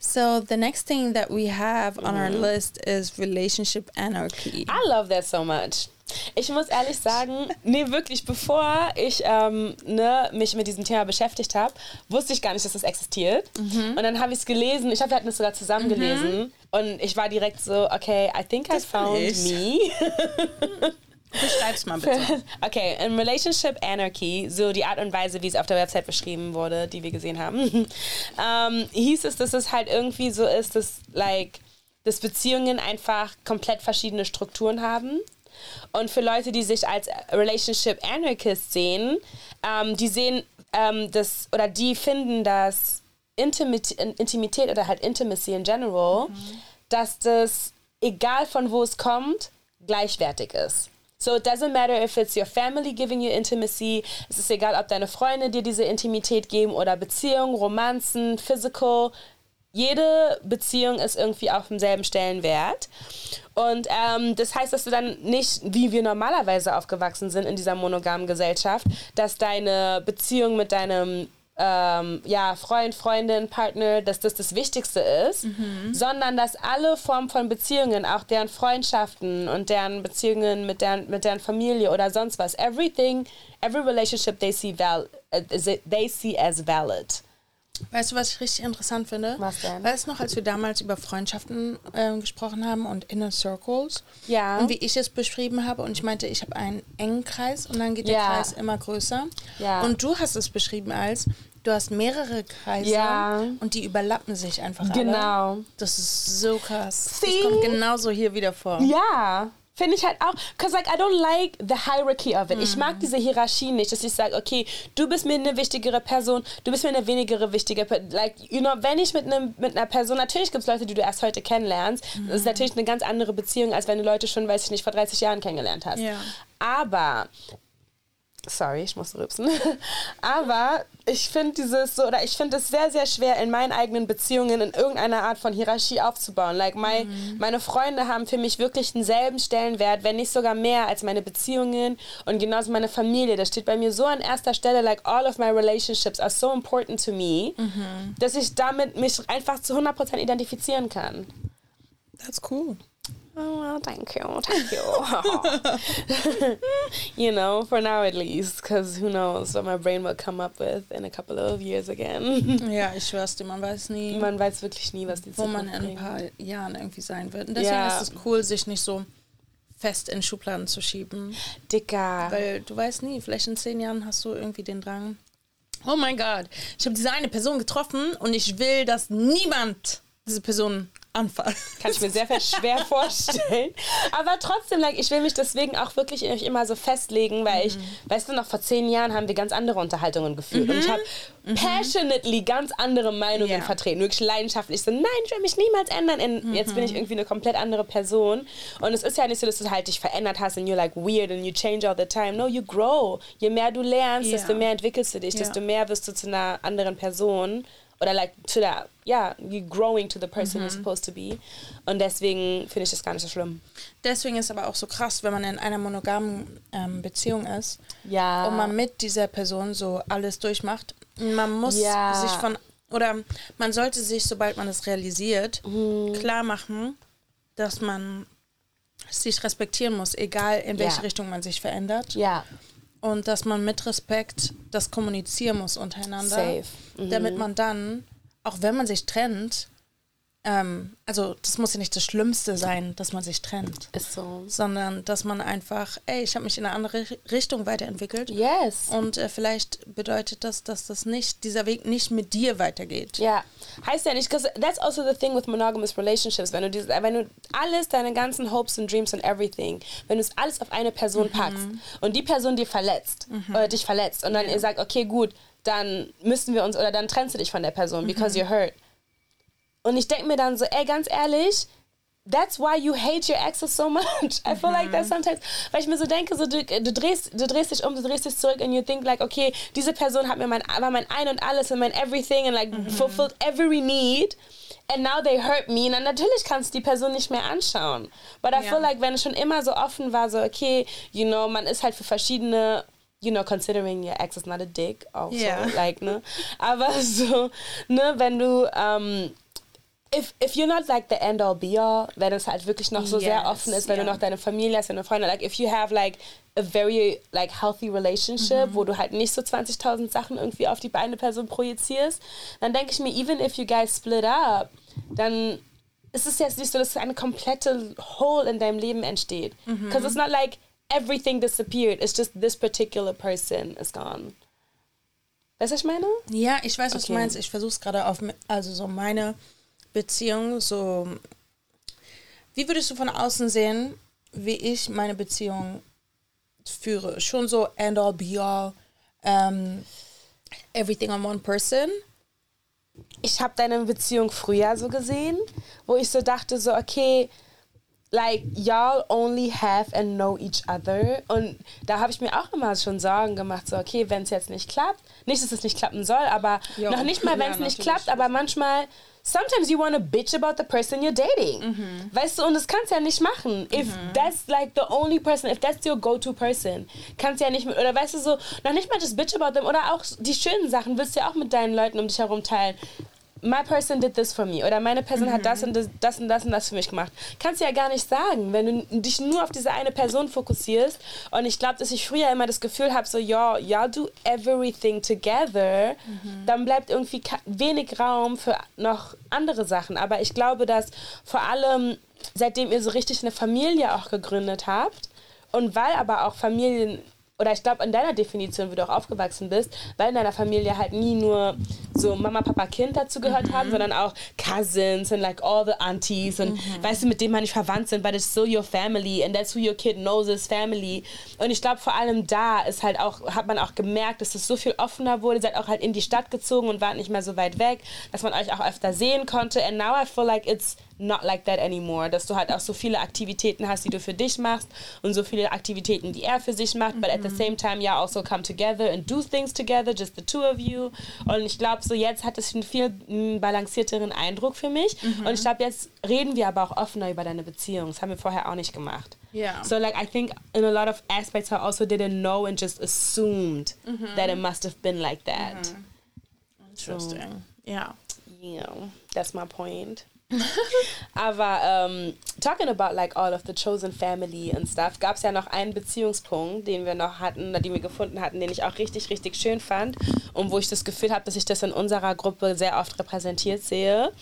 A: So the next thing that we have on our list is relationship anarchy.
B: I love that so much. Ich muss ehrlich sagen, nee, wirklich, bevor ich ähm, ne, mich mit diesem Thema beschäftigt habe, wusste ich gar nicht, dass das existiert. Mhm. Und dann habe ich es gelesen. Ich glaube, wir hatten es sogar zusammen mhm. gelesen. Und ich war direkt so, okay, I think das I found me. *laughs*
A: Beschreib's mal bitte. *laughs*
B: Okay, in Relationship Anarchy, so die Art und Weise, wie es auf der Website beschrieben wurde, die wir gesehen haben, *laughs* ähm, hieß es, dass es halt irgendwie so ist, dass, like, dass Beziehungen einfach komplett verschiedene Strukturen haben. Und für Leute, die sich als Relationship Anarchist sehen, ähm, die sehen ähm, das oder die finden, dass Intimität, Intimität oder halt Intimacy in general, mhm. dass das, egal von wo es kommt, gleichwertig ist. So it doesn't matter if it's your family giving you intimacy. Es ist egal, ob deine Freunde dir diese Intimität geben oder Beziehungen, Romanzen, Physical. Jede Beziehung ist irgendwie auf demselben Stellenwert. Und ähm, das heißt, dass du dann nicht, wie wir normalerweise aufgewachsen sind in dieser monogamen Gesellschaft, dass deine Beziehung mit deinem ähm, ja, Freund, Freundin, Partner, dass das das Wichtigste ist, mhm. sondern dass alle Formen von Beziehungen, auch deren Freundschaften und deren Beziehungen mit deren, mit deren Familie oder sonst was, everything, every relationship they see, val uh, they see as valid.
A: Weißt du, was ich richtig interessant finde?
B: Was denn?
A: Weißt du noch, als wir damals über Freundschaften äh, gesprochen haben und Inner Circles?
B: Ja.
A: Und wie ich es beschrieben habe und ich meinte, ich habe einen engen Kreis und dann geht der ja. Kreis immer größer. Ja. Und du hast es beschrieben als, du hast mehrere Kreise ja. und die überlappen sich einfach
B: Genau.
A: Alle. Das ist so krass. See? Das kommt genauso hier wieder vor.
B: Ja. Finde ich halt auch, because like I don't like the hierarchy of it. Mhm. Ich mag mhm. diese Hierarchie nicht, dass ich sage, okay, du bist mir eine wichtigere Person, du bist mir eine wenigere wichtige Person. Like, you know, wenn ich mit, einem, mit einer Person, natürlich gibt es Leute, die du erst heute kennenlernst. Mhm. Das ist natürlich eine ganz andere Beziehung, als wenn du Leute schon, weiß ich nicht, vor 30 Jahren kennengelernt hast.
A: Ja.
B: Aber Sorry, ich muss rübsen. *laughs* Aber ich finde dieses so, oder ich finde es sehr, sehr schwer, in meinen eigenen Beziehungen in irgendeiner Art von Hierarchie aufzubauen. Like, my, mhm. meine Freunde haben für mich wirklich denselben Stellenwert, wenn nicht sogar mehr als meine Beziehungen und genauso meine Familie. Das steht bei mir so an erster Stelle, like, all of my relationships are so important to me, mhm. dass ich damit mich einfach zu 100% identifizieren kann.
A: That's cool.
B: Oh, well, thank you, thank you. *laughs* you know, for now at least, because who knows what my brain will come up with in a couple of years again. *laughs*
A: ja, ich schwör's dir, man weiß nie.
B: Man weiß wirklich nie, was die
A: Wo man in ein paar Jahren irgendwie sein wird. Und deswegen ja. ist es cool, sich nicht so fest in Schubladen zu schieben.
B: Dicker.
A: Weil du weißt nie, vielleicht in zehn Jahren hast du irgendwie den Drang. Oh mein Gott, ich habe diese eine Person getroffen und ich will, dass niemand diese Person Anfall.
B: Kann ich mir sehr schwer *laughs* vorstellen. Aber trotzdem, like, ich will mich deswegen auch wirklich immer so festlegen, weil ich, mhm. weißt du, noch vor zehn Jahren haben wir ganz andere Unterhaltungen geführt. Mhm. Und ich habe mhm. passionately ganz andere Meinungen ja. vertreten. Wirklich leidenschaftlich. So, nein, ich will mich niemals ändern. Mhm. jetzt bin ich irgendwie eine komplett andere Person. Und es ist ja nicht so, dass du halt dich verändert hast und you're like weird and you change all the time. No, you grow. Je mehr du lernst, ja. desto mehr entwickelst du dich, ja. desto mehr wirst du zu einer anderen Person oder like to that, yeah, you growing to the person mhm. you're supposed to be. Und deswegen finde ich das gar nicht so schlimm.
A: Deswegen ist aber auch so krass, wenn man in einer monogamen ähm, Beziehung ist
B: ja.
A: und man mit dieser Person so alles durchmacht. Man muss ja. sich von, oder man sollte sich, sobald man es realisiert, mhm. klar machen, dass man sich respektieren muss, egal in welche ja. Richtung man sich verändert.
B: Ja.
A: Und dass man mit Respekt das kommunizieren muss untereinander. Safe. Mhm. Damit man dann, auch wenn man sich trennt, ähm, also das muss ja nicht das Schlimmste sein, dass man sich trennt.
B: Ist so.
A: Sondern dass man einfach, ey, ich habe mich in eine andere Richtung weiterentwickelt.
B: Yes.
A: Und äh, vielleicht bedeutet das, dass das nicht, dieser Weg nicht mit dir weitergeht.
B: Ja. Heißt ja nicht, because that's also the thing with monogamous relationships. Wenn du, dieses, wenn du alles, deine ganzen Hopes and Dreams and everything, wenn du es alles auf eine Person mhm. packst und die Person dir verletzt mhm. oder dich verletzt und dann ja. ihr sagt, okay, gut, dann müssen wir uns oder dann trennst du dich von der Person, because mhm. you're hurt und ich denke mir dann so, ey, ganz ehrlich, that's why you hate your exes so much. *laughs* I feel mhm. like that mhm. sometimes, weil ich mir so denke, so du, du, drehst, du drehst dich um, du drehst dich zurück and you think like, okay, diese Person hat mir mein, war mein Ein und Alles und mein Everything and like mhm. fulfilled every need and now they hurt me. Und dann natürlich kannst du die Person nicht mehr anschauen. But I ja. feel like, wenn es schon immer so offen war, so, okay, you know, man ist halt für verschiedene you know, considering your ex is not a dick, also, yeah. like, ne, aber *laughs* so, ne, wenn du, ähm, if, if you're not like the end all be all, wenn es halt wirklich noch so yes, sehr offen ist, wenn yeah. du noch deine Familie hast, deine Freunde, like if you have like a very like healthy relationship, mhm. wo du halt nicht so 20.000 Sachen irgendwie auf die eine Person projizierst, dann denke ich mir, even if you guys split up, dann ist es jetzt nicht so, dass eine komplette Hole in deinem Leben entsteht. Because mhm. it's not like everything disappeared, it's just this particular person is gone. Weißt du, was ich meine?
A: Ja, ich weiß, was okay. du meinst. Ich versuche es gerade auf, also so meine Beziehung, so, wie würdest du von außen sehen, wie ich meine Beziehung führe? Schon so end all be all, um, everything on one person?
B: Ich habe deine Beziehung früher so gesehen, wo ich so dachte, so, okay, like y'all only have and know each other und da habe ich mir auch immer schon Sorgen gemacht so okay wenn es jetzt nicht klappt nicht dass es nicht klappen soll aber jo. noch nicht mal wenn es ja, nicht klappt aber manchmal sometimes you want to bitch about the person you're dating. Mhm. Weißt du, und das kannst du ja nicht machen. If mhm. that's like the only person, if that's your go-to person, kannst du ja nicht mit, oder weißt du so, noch nicht mal just bitch about them oder auch die schönen Sachen willst du ja auch mit deinen Leuten um dich herum teilen my person did this for me oder meine Person mhm. hat das und das, das und das und das für mich gemacht. Kannst du ja gar nicht sagen, wenn du dich nur auf diese eine Person fokussierst. Und ich glaube, dass ich früher immer das Gefühl habe, so, ja, ja, do everything together, mhm. dann bleibt irgendwie wenig Raum für noch andere Sachen. Aber ich glaube, dass vor allem, seitdem ihr so richtig eine Familie auch gegründet habt, und weil aber auch Familien oder ich glaube, in deiner Definition, wie du auch aufgewachsen bist, weil in deiner Familie halt nie nur so Mama, Papa, Kind dazu gehört mhm. haben, sondern auch Cousins und like all the aunties und mhm. weißt du, mit denen man nicht verwandt sind, but it's so your family and that's who your kid knows is family. Und ich glaube, vor allem da ist halt auch, hat man auch gemerkt, dass es so viel offener wurde. Seid auch halt in die Stadt gezogen und wart nicht mehr so weit weg, dass man euch auch öfter sehen konnte. And now I feel like it's not like that anymore. Dass du halt auch so viele Aktivitäten hast, die du für dich machst und so viele Aktivitäten, die er für sich macht, mhm. but at the same time ja also come together and do things together, just the two of you. Und ich glaube, so jetzt hat es einen viel balancierteren Eindruck für mich. Mhm. Und ich glaube, jetzt reden wir aber auch offener über deine Beziehung. Das haben wir vorher auch nicht gemacht.
A: Yeah.
B: So like I think in a lot of aspects I also didn't know and just assumed mhm. that it must have been like that. Mhm.
A: Interesting. So, yeah.
B: Yeah, that's my point. *laughs* Aber ähm, talking about like all of the chosen family and stuff, gab es ja noch einen Beziehungspunkt, den wir noch hatten, den wir gefunden hatten, den ich auch richtig, richtig schön fand und wo ich das Gefühl habe, dass ich das in unserer Gruppe sehr oft repräsentiert sehe.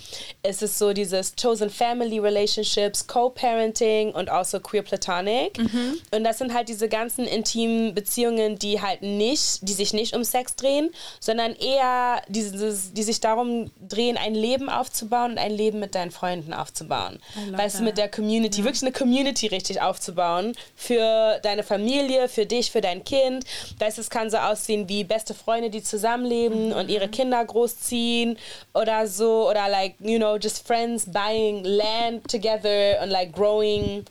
B: Es ist so dieses chosen family relationships, Co-Parenting und also queer platonic. Mhm. Und das sind halt diese ganzen intimen Beziehungen, die halt nicht, die sich nicht um Sex drehen, sondern eher dieses, die sich darum drehen, ein Leben aufzubauen und ein Leben mit deinen Freunden aufzubauen. Weißt du, mit der Community, ja. wirklich eine Community richtig aufzubauen für deine Familie, für dich, für dein Kind. Weißt es kann so aussehen wie beste Freunde, die zusammenleben mhm. und ihre Kinder großziehen oder so oder like, you know, just friends buying land together and like growing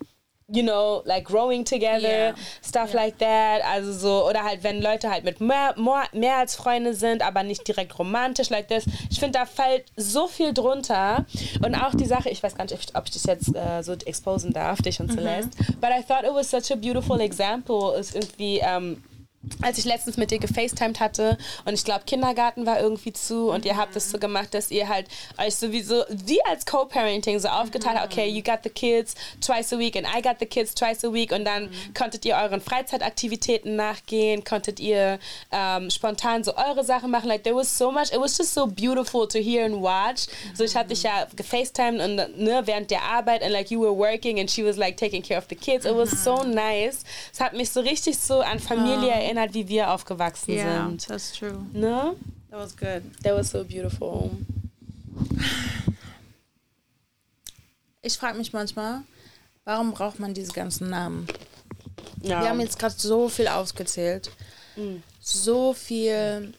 B: you know, like growing together, yeah. stuff yeah. like that. Also so, oder halt, wenn Leute halt mit mehr, mehr, als Freunde sind, aber nicht direkt romantisch, like this. Ich finde, da fällt so viel drunter. Und auch die Sache, ich weiß gar nicht, ob ich das jetzt äh, so exposen darf, dich und mhm. Celeste, but I thought it was such a beautiful example, ist irgendwie, ähm, als ich letztens mit dir gefacetimed hatte und ich glaube Kindergarten war irgendwie zu und ihr habt es so gemacht, dass ihr halt euch sowieso wie als Co-Parenting so aufgeteilt habt, okay, you got the kids twice a week and I got the kids twice a week und dann mhm. konntet ihr euren Freizeitaktivitäten nachgehen, konntet ihr ähm, spontan so eure Sachen machen, like there was so much, it was just so beautiful to hear and watch. Mhm. So ich hatte dich ja gefacetimed und ne, während der Arbeit and like you were working and she was like taking care of the kids. It was so mhm. nice. Es hat mich so richtig so an Familie erinnert erinnert, wie wir aufgewachsen yeah, sind.
A: that's true.
B: Ne?
A: That was good.
B: That was so beautiful.
A: Ich frage mich manchmal, warum braucht man diese ganzen Namen? Ja. Wir haben jetzt gerade so viel ausgezählt. Mhm. So viel,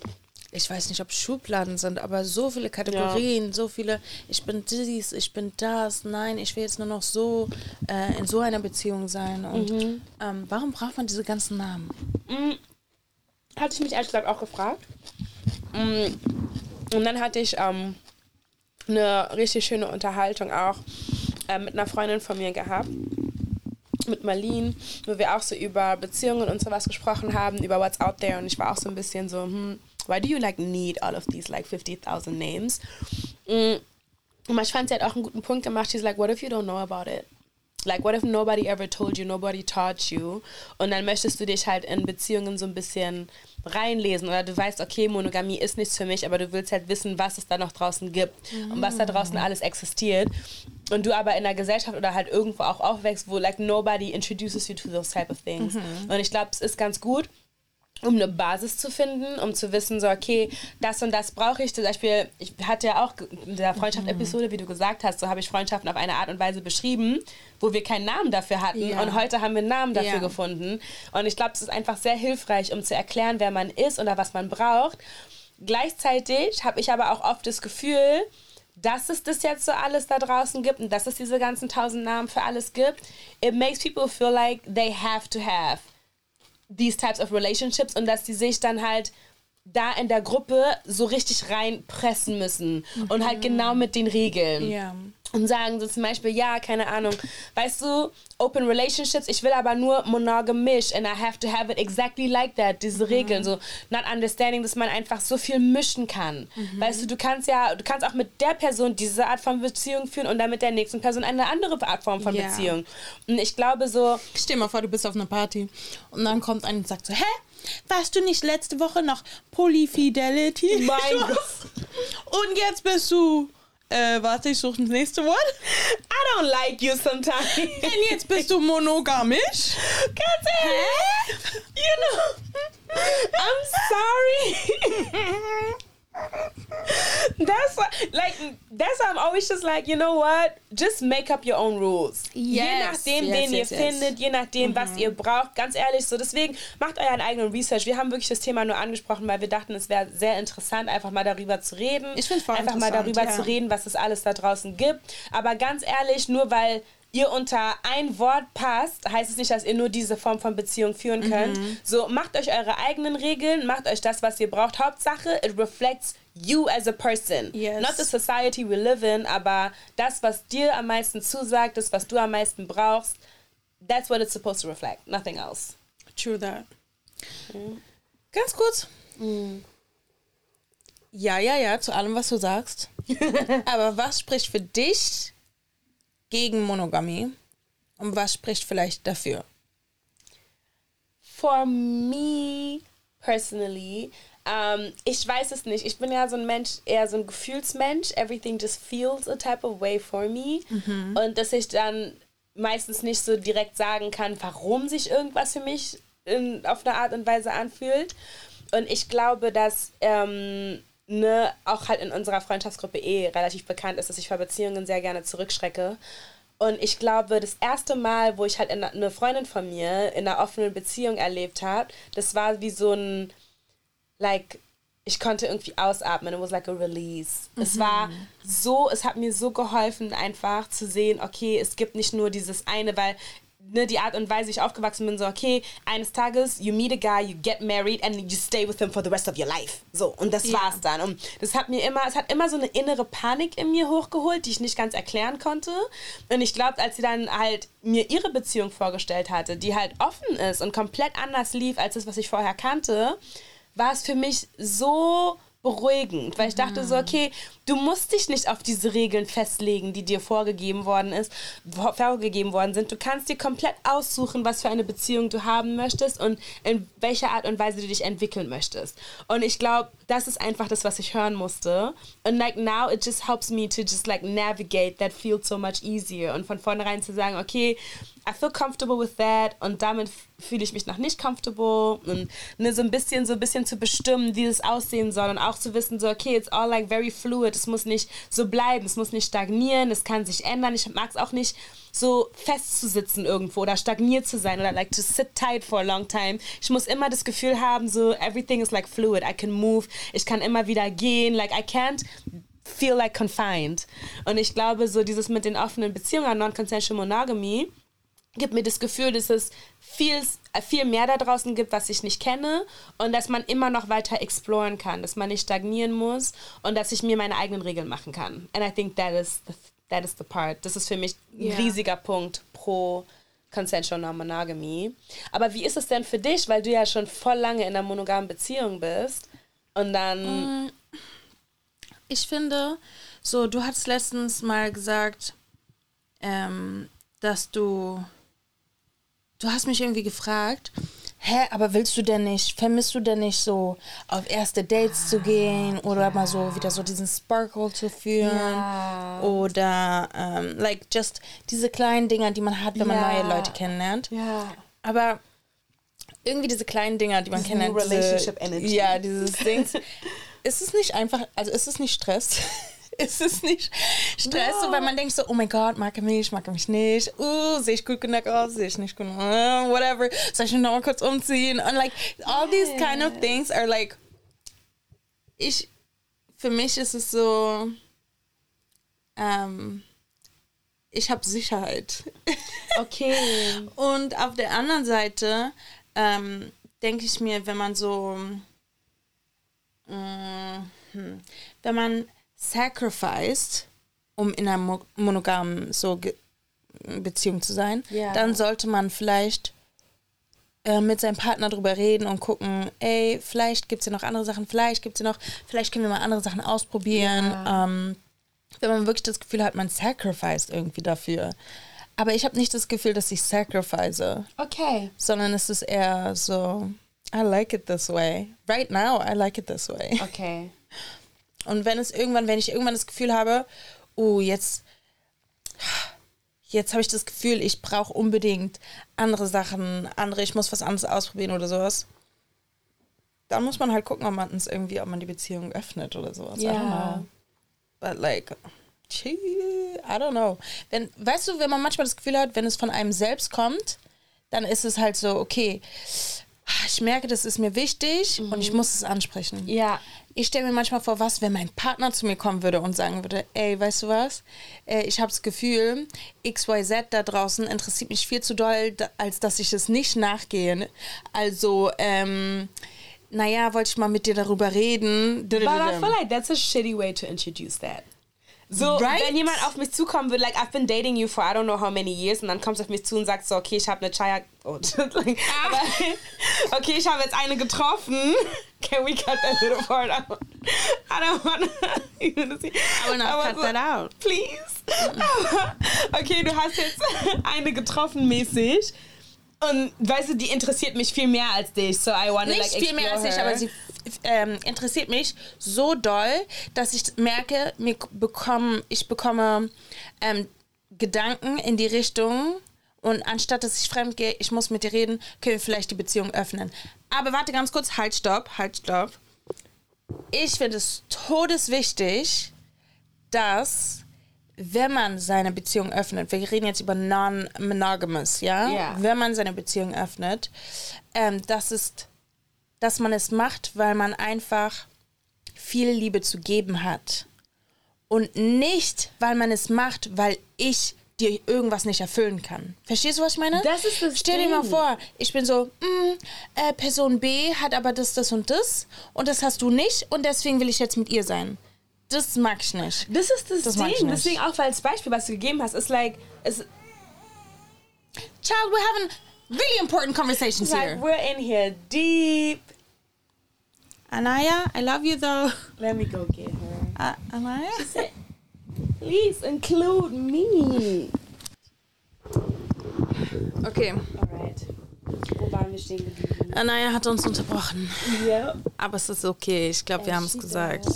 A: ich weiß nicht, ob Schubladen sind, aber so viele Kategorien, ja. so viele, ich bin dies, ich bin das, nein, ich will jetzt nur noch so äh, in so einer Beziehung sein. Und mhm. ähm, warum braucht man diese ganzen Namen?
B: Mhm hatte ich mich ehrlich gesagt auch gefragt. Mm, und dann hatte ich ähm, eine richtig schöne Unterhaltung auch äh, mit einer Freundin von mir gehabt, mit Marlene, wo wir auch so über Beziehungen und sowas gesprochen haben, über what's out there. Und ich war auch so ein bisschen so, hm, why do you like need all of these like 50,000 names? Mm, Und ich fand, sie hat auch einen guten Punkt gemacht. She's like, what if you don't know about it? Like, what if nobody ever told you, nobody taught you? Und dann möchtest du dich halt in Beziehungen so ein bisschen reinlesen oder du weißt, okay, Monogamie ist nichts für mich, aber du willst halt wissen, was es da noch draußen gibt mhm. und was da draußen alles existiert. Und du aber in der Gesellschaft oder halt irgendwo auch aufwächst, wo like nobody introduces you to those type of things. Mhm. Und ich glaube, es ist ganz gut, um eine Basis zu finden, um zu wissen, so, okay, das und das brauche ich. Zum Beispiel, ich hatte ja auch in der Freundschaft-Episode, wie du gesagt hast, so habe ich Freundschaften auf eine Art und Weise beschrieben, wo wir keinen Namen dafür hatten. Ja. Und heute haben wir einen Namen dafür ja. gefunden. Und ich glaube, es ist einfach sehr hilfreich, um zu erklären, wer man ist oder was man braucht. Gleichzeitig habe ich aber auch oft das Gefühl, dass es das jetzt so alles da draußen gibt und dass es diese ganzen tausend Namen für alles gibt. It makes people feel like they have to have these types of relationships und dass die sich dann halt da in der Gruppe so richtig reinpressen müssen mhm. und halt genau mit den Regeln. Ja. Und sagen so zum Beispiel, ja, keine Ahnung, weißt du, Open Relationships, ich will aber nur monogamisch and I have to have it exactly like that, diese mhm. Regeln, so not understanding, dass man einfach so viel mischen kann. Mhm. Weißt du, du kannst ja, du kannst auch mit der Person diese Art von Beziehung führen und dann mit der nächsten Person eine andere Art Form von yeah. Beziehung. Und ich glaube so...
A: Stell dir mal vor, du bist auf einer Party und dann kommt einer und sagt so, hä? Warst du nicht letzte Woche noch Polyfidelity? Mein *laughs* Gott. Und jetzt bist du. Äh, warte, ich suche das nächste Wort.
B: I don't like you sometimes.
A: Und jetzt bist du monogamisch?
B: Ganz ehrlich. You know, I'm sorry. That's what, like that's why I'm always just like you know what? Just make up your own rules. Yes, je nachdem yes, wen yes, ihr findet je nachdem mhm. was ihr braucht. Ganz ehrlich so deswegen macht euren eigenen Research. Wir haben wirklich das Thema nur angesprochen weil wir dachten es wäre sehr interessant einfach mal darüber zu reden.
A: Ich finde
B: einfach mal darüber ja. zu reden was es alles da draußen gibt. Aber ganz ehrlich nur weil ihr unter ein Wort passt, heißt es nicht, dass ihr nur diese Form von Beziehung führen könnt. Mhm. So, macht euch eure eigenen Regeln, macht euch das, was ihr braucht. Hauptsache, it reflects you as a person. Yes. Not the society we live in, aber das, was dir am meisten zusagt, das, was du am meisten brauchst, that's what it's supposed to reflect. Nothing else.
A: True that. Mhm. Ganz kurz. Mhm. Ja, ja, ja, zu allem, was du sagst. *laughs* aber was spricht für dich gegen Monogamie und was spricht vielleicht dafür?
B: For me personally, um, ähm, ich weiß es nicht. Ich bin ja so ein Mensch, eher so ein Gefühlsmensch. Everything just feels a type of way for me. Mhm. Und dass ich dann meistens nicht so direkt sagen kann, warum sich irgendwas für mich in, auf eine Art und Weise anfühlt. Und ich glaube, dass ähm, ne, auch halt in unserer Freundschaftsgruppe eh relativ bekannt ist, dass ich vor Beziehungen sehr gerne zurückschrecke. Und ich glaube, das erste Mal, wo ich halt eine Freundin von mir in einer offenen Beziehung erlebt habe, das war wie so ein, like, ich konnte irgendwie ausatmen. It was like a release. Mhm. Es war so, es hat mir so geholfen, einfach zu sehen, okay, es gibt nicht nur dieses eine, weil ne, die Art und Weise, wie ich aufgewachsen bin, so, okay, eines Tages, you meet a guy, you get married and you stay with him for the rest of your life. So, und das yeah. war's dann. Und das hat mir immer, es hat immer so eine innere Panik in mir hochgeholt, die ich nicht ganz erklären konnte. Und ich glaube, als sie dann halt mir ihre Beziehung vorgestellt hatte, die halt offen ist und komplett anders lief als das, was ich vorher kannte, war es für mich so beruhigend, weil ich dachte so, mhm. okay, du musst dich nicht auf diese Regeln festlegen, die dir vorgegeben worden ist, vorgegeben worden sind. Du kannst dir komplett aussuchen, was für eine Beziehung du haben möchtest und in welcher Art und Weise du dich entwickeln möchtest. Und ich glaube, das ist einfach das, was ich hören musste. Und like now it just helps me to just like navigate that feels so much easier und von vornherein zu sagen, okay, I feel comfortable with that und damit fühle ich mich noch nicht comfortable und ne, so ein bisschen so ein bisschen zu bestimmen, wie es aussehen soll und auch zu wissen so okay, it's all like very fluid, es muss nicht so bleiben, es muss nicht stagnieren, es kann sich ändern. Ich mag es auch nicht so festzusitzen irgendwo oder stagniert zu sein oder like to sit tight for a long time. Ich muss immer das Gefühl haben so everything is like fluid. I can move, ich kann immer wieder gehen, like I can't feel like confined. Und ich glaube so dieses mit den offenen Beziehungen, non-consensual monogamy gibt mir das Gefühl, dass es viel, viel mehr da draußen gibt, was ich nicht kenne und dass man immer noch weiter exploren kann, dass man nicht stagnieren muss und dass ich mir meine eigenen Regeln machen kann. And I think that is the, that is the part. Das ist für mich ein yeah. riesiger Punkt pro Consensual Non-Monogamy. Aber wie ist es denn für dich, weil du ja schon voll lange in einer monogamen Beziehung bist und dann...
A: Mm, ich finde, So, du hast letztens mal gesagt, ähm, dass du, du hast mich irgendwie gefragt, hä, aber willst du denn nicht, vermisst du denn nicht so auf erste Dates zu gehen oder mal so wieder so diesen Sparkle zu führen
B: Ja.
A: oder ähm, like just diese kleinen Dinger, die man hat, wenn man
B: Ja.
A: neue Leute kennenlernt.
B: Ja.
A: Aber irgendwie diese kleinen Dinger, die man
B: Diese
A: kennenlernt.
B: relationship
A: diese,
B: energy.
A: Ja, dieses Ding. *laughs* ist es nicht einfach, also ist es nicht Stress? Ist es nicht Stress,
B: No.
A: weil man denkt so, oh mein Gott, mag er mich, mag er mich nicht, uh, sehe ich gut genug aus, sehe ich nicht gut, uh, whatever, soll ich mich noch mal kurz umziehen? Und like, all these kind of things are like, ich, für mich ist es so, ähm, ich habe Sicherheit.
B: Okay. *laughs*
A: Und auf der anderen Seite ähm, denke ich mir, wenn man so, mm, hm, wenn man sacrificed, um in einer mo monogamen so Beziehung zu sein,
B: Ja.
A: dann sollte man vielleicht äh, mit seinem Partner drüber reden und gucken, ey, vielleicht gibt es ja noch andere Sachen, vielleicht gibt es ja noch, vielleicht können wir mal andere Sachen ausprobieren.
B: Ja.
A: Ähm, wenn man wirklich das Gefühl hat, man sacrificed irgendwie dafür. Aber ich habe nicht das Gefühl, dass ich sacrifice,
B: Okay.
A: sondern es ist eher so, I like it this way. Right now, I like it this way.
B: Okay.
A: Und wenn es irgendwann, wenn ich irgendwann das Gefühl habe, oh, jetzt, jetzt habe ich das Gefühl, ich brauche unbedingt andere Sachen, andere, ich muss was anderes ausprobieren oder sowas. Dann muss man halt gucken, ob man es irgendwie, ob man die Beziehung öffnet oder sowas.
B: Ja.
A: know. But like, I don't know. Wenn, weißt du, wenn man manchmal das Gefühl hat, wenn es von einem selbst kommt, dann ist es halt so, okay, ich merke, das ist mir wichtig und ich muss es ansprechen.
B: Ja.
A: Ich stelle mir manchmal vor, was, wenn mein Partner zu mir kommen würde und sagen würde, ey, weißt du was? Äh, ich habe das Gefühl, XYZ da draußen interessiert mich viel zu doll, als dass ich es nicht nachgehe. Also, ähm, naja, wollte ich mal mit dir darüber reden.
B: But I feel like that's a shitty way to introduce that. So,
A: Right?
B: wenn jemand auf mich zukommen würde, like, I've been dating you for I don't know how many years, und dann kommst du auf mich zu und sagst so, okay, ich habe eine Chaya, oh, *laughs* like, aber, okay, ich habe jetzt eine getroffen. *laughs* Can we cut that little part out? I don't want to *laughs* see.
A: I will not
B: Aber
A: cut that out.
B: Please. okay, du hast jetzt eine getroffen mäßig. Und weißt du, die interessiert mich viel mehr als dich. So I want to
A: Nicht
B: like
A: viel mehr als ich,
B: explore
A: aber
B: her.
A: sie ähm, interessiert mich so doll, dass ich merke, mir bekomme, ich bekomme ähm, Gedanken in die Richtung und anstatt dass ich fremd gehe, ich muss mit dir reden, können wir vielleicht die Beziehung öffnen. Aber warte ganz kurz, halt, stopp, halt, stopp. Ich finde es todeswichtig, dass wenn man seine Beziehung öffnet, wir reden jetzt über non-monogamous, ja?
B: Ja.
A: Wenn man seine Beziehung öffnet, ähm, das ist, dass man es macht, weil man einfach viel Liebe zu geben hat. Und nicht, weil man es macht, weil ich dir irgendwas nicht erfüllen kann. Verstehst du, was ich meine?
B: Das ist das
A: Stell dir mal vor, ich bin so, mm, äh, Person B hat aber das, das und das und das hast du nicht und deswegen will ich jetzt mit ihr sein. Das mag ich nicht.
B: Das ist das,
A: Das
B: Ding.
A: nicht.
B: Deswegen auch, weil das Beispiel, was du gegeben hast, ist like, it's
A: Child, we're having really important conversations
B: like
A: here.
B: we're in here deep.
A: Anaya, I love you though.
B: Let me go get her.
A: Uh, Anaya?
B: Please include me.
A: Okay.
B: Alright. Wo waren wir stehen geblieben?
A: Anaya hat uns unterbrochen.
B: Ja.
A: Aber es ist okay. Ich glaube, wir haben es gesagt.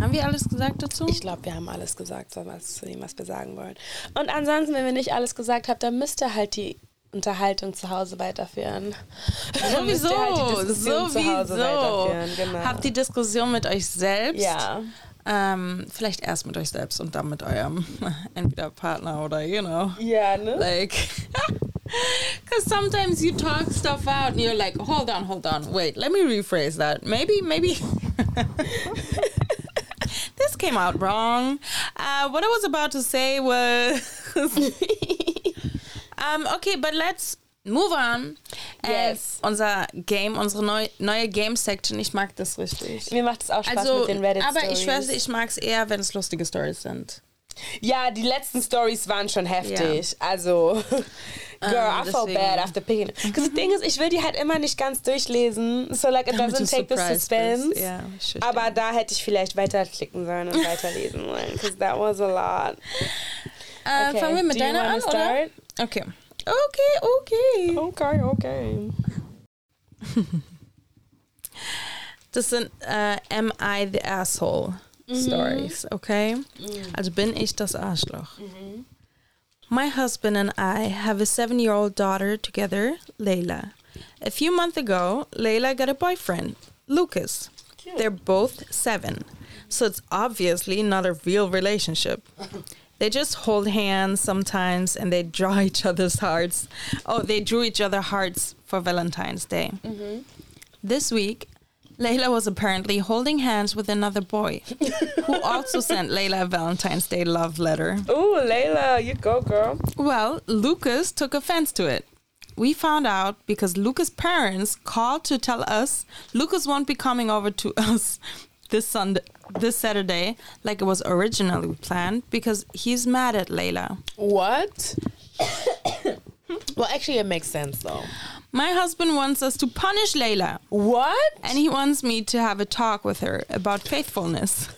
A: Haben wir alles gesagt dazu?
B: Ich glaube, wir haben alles gesagt, was zu dem, was wir sagen wollen. Und ansonsten, wenn wir nicht alles gesagt haben, dann müsst ihr halt die Unterhaltung zu Hause weiterführen. *laughs*
A: Sowieso,
B: halt die Diskussion zu Hause
A: sowieso.
B: Genau.
A: Habt die Diskussion mit euch selbst.
B: ja.
A: Ähm, vielleicht erst mit euch selbst und dann mit eurem *laughs* entweder Partner oder, you know,
B: Ja, ne?
A: like. *laughs* Because sometimes you talk stuff out and you're like, hold on, hold on, wait, let me rephrase that. Maybe, maybe. this came out wrong. Uh, what I was about to say was. Um, okay, but let's move on.
B: Yes.
A: Äh, unser Game, unsere neu, neue Game-Section, ich mag das richtig.
B: Mir macht es auch Spaß
A: Also,
B: mit den Reddit
A: aber ich
B: Stories.
A: schwöre, ich mag es eher, wenn es lustige Stories sind.
B: Ja, die letzten Stories waren schon heftig. Also, *laughs* girl,
A: Ähm,
B: I felt bad after picking. Because the thing is, ich will die halt immer nicht ganz durchlesen. So, like, it doesn't take the suspense.
A: Ja, verstehe.
B: Aber da hätte ich vielleicht weiterklicken sollen und *laughs* weiterlesen wollen. Because that was a lot.
A: Äh,
B: Okay,
A: Fangen wir mit deiner an, oder? Okay. Okay, okay.
B: Okay, okay.
A: Das sind äh, Am I the Asshole mhm. Stories, okay? Mm. Also bin ich das Arschloch. Mhm. My husband and I have a seven year old daughter together, Layla. A few months ago, Layla got a boyfriend, Lucas. They're both seven, so it's obviously not a real relationship. *laughs* They just hold hands sometimes and they draw *laughs* each other's hearts. Oh, they drew each other hearts for Valentine's Day. Mm-hmm. This week, Layla was apparently holding hands with another boy who *laughs* also sent Layla a Valentine's Day love letter.
B: Ooh, Layla, you go, girl.
A: Well, Lucas took offense to it. We found out because Lucas' parents called to tell us Lucas won't be coming over to *laughs* us this Sunday, this Saturday, like it was originally planned, because he's mad at Layla.
B: What? *coughs* well, actually, it makes sense, though.
A: My husband wants us to punish Layla,
B: What?
A: and he wants me to have a talk with her about faithfulness.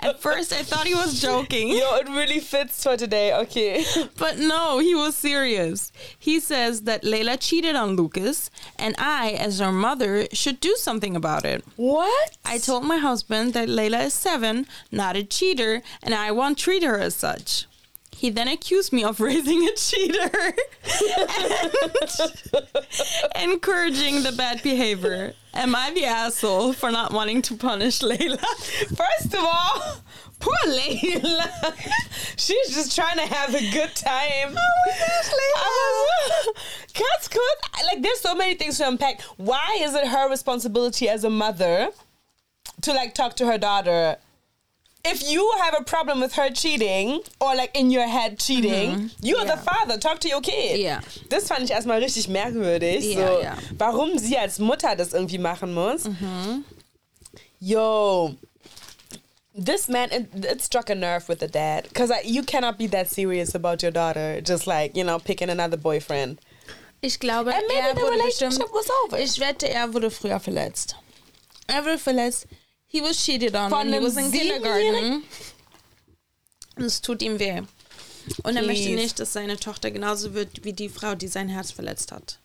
A: At first, I thought he was joking.
B: Yo, it really fits for today. Okay.
A: But no, he was serious. He says that Layla cheated on Lucas, and I, as her mother, should do something about it.
B: What?
A: I told my husband that Layla is seven, not a cheater, and I won't treat her as such. He then accused me of *laughs* raising a cheater and encouraging the bad behavior. Am I the asshole for not wanting to punish Layla? *laughs*
B: First of all, poor Layla. *laughs* She's just trying to have a good time. Oh Ganz kurz, like there's so many things to unpack. Why is it her responsibility as a mother to like talk to her daughter? If you have a problem with her cheating or like in your head cheating, you're the
A: Ja.
B: father. Talk to your kid.
A: Ja.
B: Das fand ich erstmal richtig merkwürdig.
A: Ja,
B: so,
A: ja.
B: Warum sie als Mutter das irgendwie machen muss. Yo, this man, it, it struck a nerve with the dad. Because you cannot be that serious about your daughter, just like, you know, picking another boyfriend.
A: Ich glaube, er
B: the
A: wurde bestimmt.
B: was over.
A: Ich wette, er wurde früher verletzt. Er wurde verletzt. He was cheated on
B: Von
A: when he was in kindergarten. Und es tut ihm weh. Und er möchte nicht, dass seine Tochter genauso wird wie die Frau, die sein Herz verletzt hat.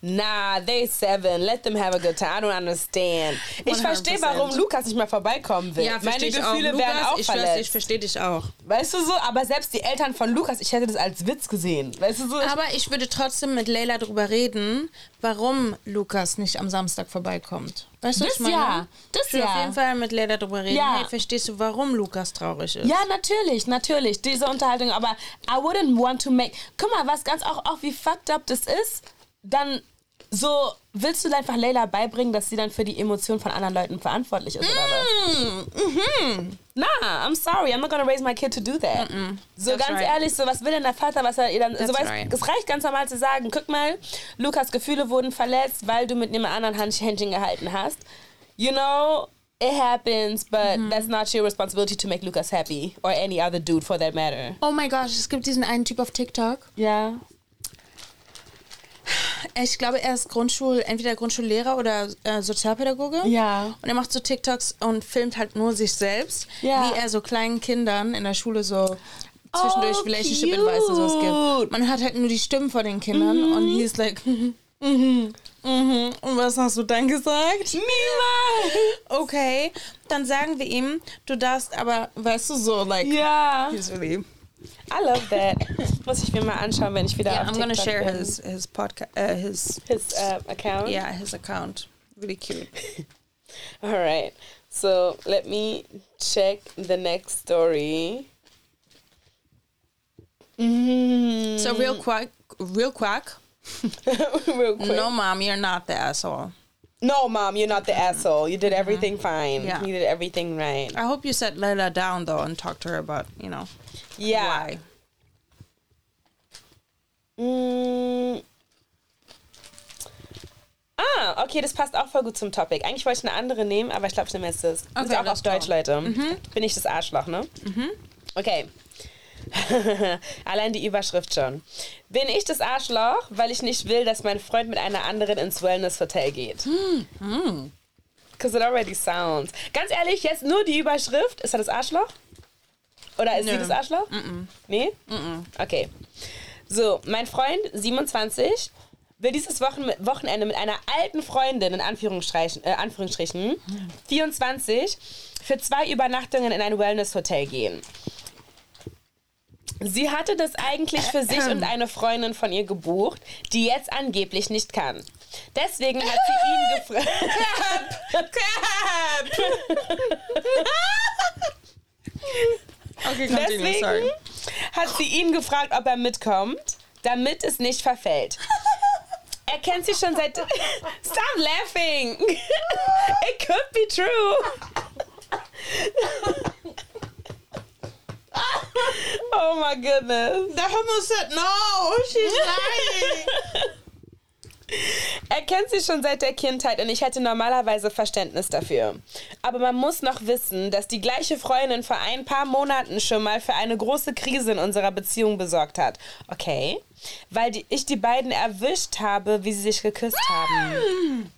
B: Nah, they seven. Let them have a good time. I don't understand. Ich
A: 100%.
B: verstehe, warum Lukas nicht mehr vorbeikommen will. Meine
A: verstehe ich
B: Gefühle
A: auch.
B: werden
A: Lukas,
B: auch
A: ich,
B: verletzt.
A: ich verstehe dich auch.
B: Weißt du so? Aber selbst die Eltern von Lukas, ich hätte das als Witz gesehen. Weißt du so?
A: Aber ich würde trotzdem mit Leila drüber reden, warum Lukas nicht am Samstag vorbeikommt. Weißt du, was
B: Das
A: ich meine?
B: ja, das
A: ich auf jeden Fall mit Leila drüber reden.
B: Ja.
A: Hey, verstehst du, warum Lukas traurig ist?
B: Ja, natürlich, natürlich. Diese Unterhaltung. Aber I wouldn't want to make. Guck mal, was ganz auch, auch wie fucked up das ist. Dann so, willst du einfach Leila beibringen, dass sie dann für die Emotionen von anderen Leuten verantwortlich ist oder was?
A: Mhm.
B: Nah, I'm sorry, I'm not gonna raise my kid to do that. So
A: That's
B: ganz
A: right.
B: ehrlich, so was will denn der Vater, was er ihr dann. So weißt,
A: right.
B: Es reicht ganz normal zu sagen, guck mal, Lukas Gefühle wurden verletzt, weil du mit einem anderen Hand- Händchen gehalten hast. You know, it happens, but
A: Mhm.
B: that's not your responsibility to make Lucas happy or any other dude for that matter.
A: Oh mein Gott, es gibt diesen einen Typ auf TikTok.
B: Ja. *laughs*
A: Ich glaube, er ist Grundschul, entweder Grundschullehrer oder äh, Sozialpädagoge.
B: Ja.
A: Und er macht so TikToks und filmt halt nur sich selbst,
B: Ja.
A: wie er so kleinen Kindern in der Schule so zwischendurch
B: Oh,
A: Relationship Advice und sowas
B: cute.
A: gibt. Man hat halt nur die Stimmen von den Kindern und he ist like, *laughs* mhm, mhm, mhm. Und was hast du dann gesagt?
B: Mila! *laughs*
A: Okay, dann sagen wir ihm, du darfst aber, weißt du, so, like,
B: Ja.
A: he's really,
B: I love that. Muss ich mir mal anschauen, wenn ich wieder
A: yeah,
B: auf
A: I'm gonna share
B: bin.
A: his, his podcast, uh, his,
B: his uh, account.
A: yeah, his account. Really cute. *laughs*
B: All right. So let me check the next story. Mm.
A: So real quick, real quick, *laughs*
B: Real quick.
A: no mom, you're not the asshole.
B: No, mom, you're not the asshole. You did everything fine.
A: Yeah.
B: You did everything right.
A: I hope you set Layla down though and talk to her about, you know,
B: Yeah.
A: why.
B: Mm. Ah, okay, das passt auch voll gut zum Topic. Eigentlich wollte ich eine andere nehmen, aber ich glaube, ich nehme jetzt das. Das ist
A: Okay,
B: auch auf. Deutsch, Leute. Bin ich das Arschloch, ne? Okay. *laughs* Allein die Überschrift schon. Bin ich das Arschloch, weil ich nicht will, dass mein Freund mit einer anderen ins Wellness-Hotel geht? Because it already sounds. Ganz ehrlich, jetzt nur die Überschrift. Ist er das Arschloch? Oder ist sie
A: Nö.
B: das Arschloch? Nee? Okay. So, mein Freund, 27, will dieses Wochen Wochenende mit einer alten Freundin, in Anführungsstrichen, äh, Anführungsstrichen 24, für zwei Übernachtungen in ein Wellness-Hotel gehen. Sie hatte das eigentlich für sich und eine Freundin von ihr gebucht, die jetzt angeblich nicht kann. Deswegen hat sie ihn gefragt.
A: Okay,
B: Deswegen hat sie ihn gefragt, ob er mitkommt, damit es nicht verfällt. Er kennt sie schon seit. Stop laughing! It could be true. Oh my goodness.
A: The homo said no, she's lying.
B: Er kennt sie schon seit der Kindheit und ich hätte normalerweise Verständnis dafür. Aber man muss noch wissen, dass die gleiche Freundin vor ein paar Monaten schon mal für eine große Krise in unserer Beziehung besorgt hat. Okay. Weil die, ich die beiden erwischt habe, wie sie sich geküsst haben.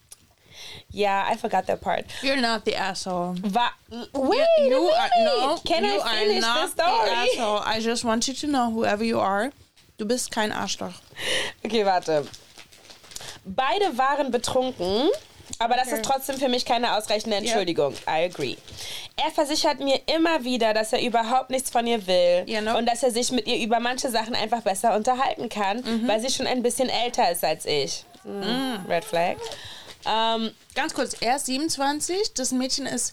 B: Ja, I forgot that part.
A: You're not the asshole.
B: Wa Wait
A: you
B: a
A: are no,
B: Can
A: you
B: I
A: are
B: finish the
A: not the
B: story?
A: asshole. I just want you to know, whoever you are, du bist kein Arschloch.
B: Okay, warte. Beide waren betrunken, aber das
A: Okay.
B: ist trotzdem für mich keine ausreichende Entschuldigung. I agree. Er versichert mir immer wieder, dass er überhaupt nichts von ihr will
A: Ja, no.
B: und dass er sich mit ihr über manche Sachen einfach besser unterhalten kann,
A: Mhm.
B: weil sie schon ein bisschen älter ist als ich. Mm, Red Flag. Ähm,
A: Ganz kurz, er ist 27, das Mädchen ist,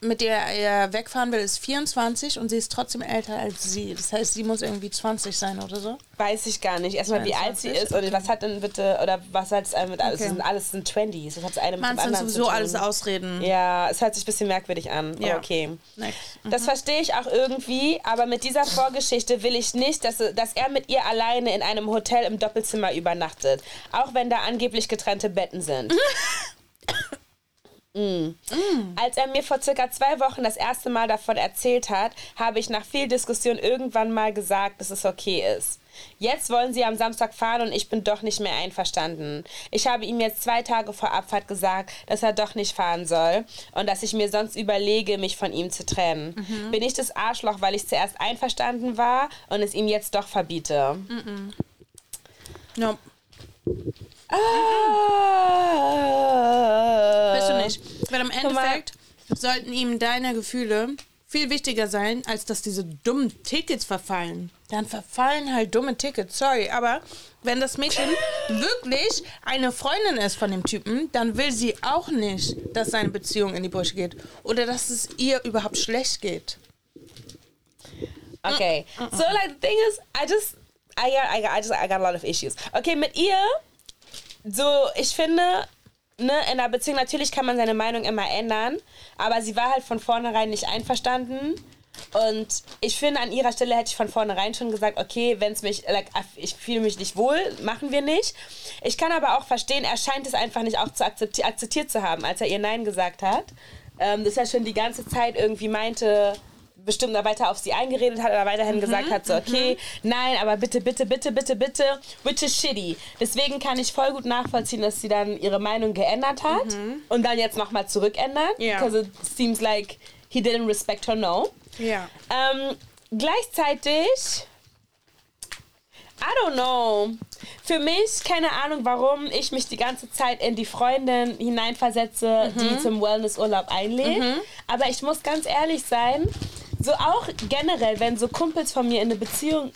A: mit der er wegfahren will, ist 24 und sie ist trotzdem älter als sie. Das heißt, sie muss irgendwie 20 sein oder so.
B: weiß ich gar nicht. Erstmal, wie alt sie
A: 22?
B: ist und was hat denn bitte, oder was hat es mit alles?
A: Okay.
B: Sind alles sind 20s. Das hat das eine mit
A: Man
B: dem anderen
A: sowieso
B: tun.
A: alles Ausreden.
B: Ja, es hört sich ein bisschen merkwürdig an.
A: Ja.
B: Okay.
A: Next.
B: Das verstehe ich auch irgendwie, aber mit dieser Vorgeschichte will ich nicht, dass, dass er mit ihr alleine in einem Hotel im Doppelzimmer übernachtet. Auch wenn da angeblich getrennte Betten sind. *laughs* Mm. Als er mir vor circa zwei Wochen das erste Mal davon erzählt hat, habe ich nach viel Diskussion irgendwann mal gesagt, dass es okay ist. Jetzt wollen sie am Samstag fahren und ich bin doch nicht mehr einverstanden. Ich habe ihm jetzt zwei Tage vor Abfahrt gesagt, dass er doch nicht fahren soll und dass ich mir sonst überlege, mich von ihm zu trennen. Bin ich das Arschloch, weil ich zuerst einverstanden war und es ihm jetzt doch verbiete?
A: No,
B: Ah.
A: bist du nicht. Weil im. Endeffekt sollten ihm deine Gefühle viel wichtiger sein, als dass diese dummen Tickets verfallen. Dann verfallen halt dumme Tickets, sorry. Aber wenn das Mädchen *laughs* wirklich eine Freundin ist von dem Typen, dann will sie auch nicht, dass seine Beziehung in die Brüche geht. Oder dass es ihr überhaupt schlecht geht.
B: Okay. So like the thing is, I just I got I got I just I got a lot of issues. Okay, mit ihr so ich finde Ne, in einer Beziehung natürlich kann man seine Meinung immer ändern, aber sie war halt von vornherein nicht einverstanden. Und ich finde, an ihrer Stelle hätte ich von vornherein schon gesagt, okay, wenn es mich, like, ich fühle mich nicht wohl, machen wir nicht. Ich kann aber auch verstehen, er scheint es einfach nicht auch zu akzepti akzeptiert zu haben, als er ihr Nein gesagt hat. Ähm, dass er schon die ganze Zeit irgendwie meinte, bestimmt da weiter auf sie eingeredet hat oder weiterhin gesagt hat, so okay, nein, aber bitte, bitte, bitte, bitte, bitte, which is shitty. Deswegen kann ich voll gut nachvollziehen, dass sie dann ihre Meinung geändert hat und dann jetzt nochmal zurückändert.
A: Ja.
B: Because it seems like he didn't respect her no.
A: Ja.
B: Ähm, gleichzeitig, I don't know. Für mich, keine Ahnung, warum ich mich die ganze Zeit in die Freundin hineinversetze, die zum Wellnessurlaub einlädt. Aber ich muss ganz ehrlich sein, so auch generell, wenn so Kumpels von mir in eine Beziehung.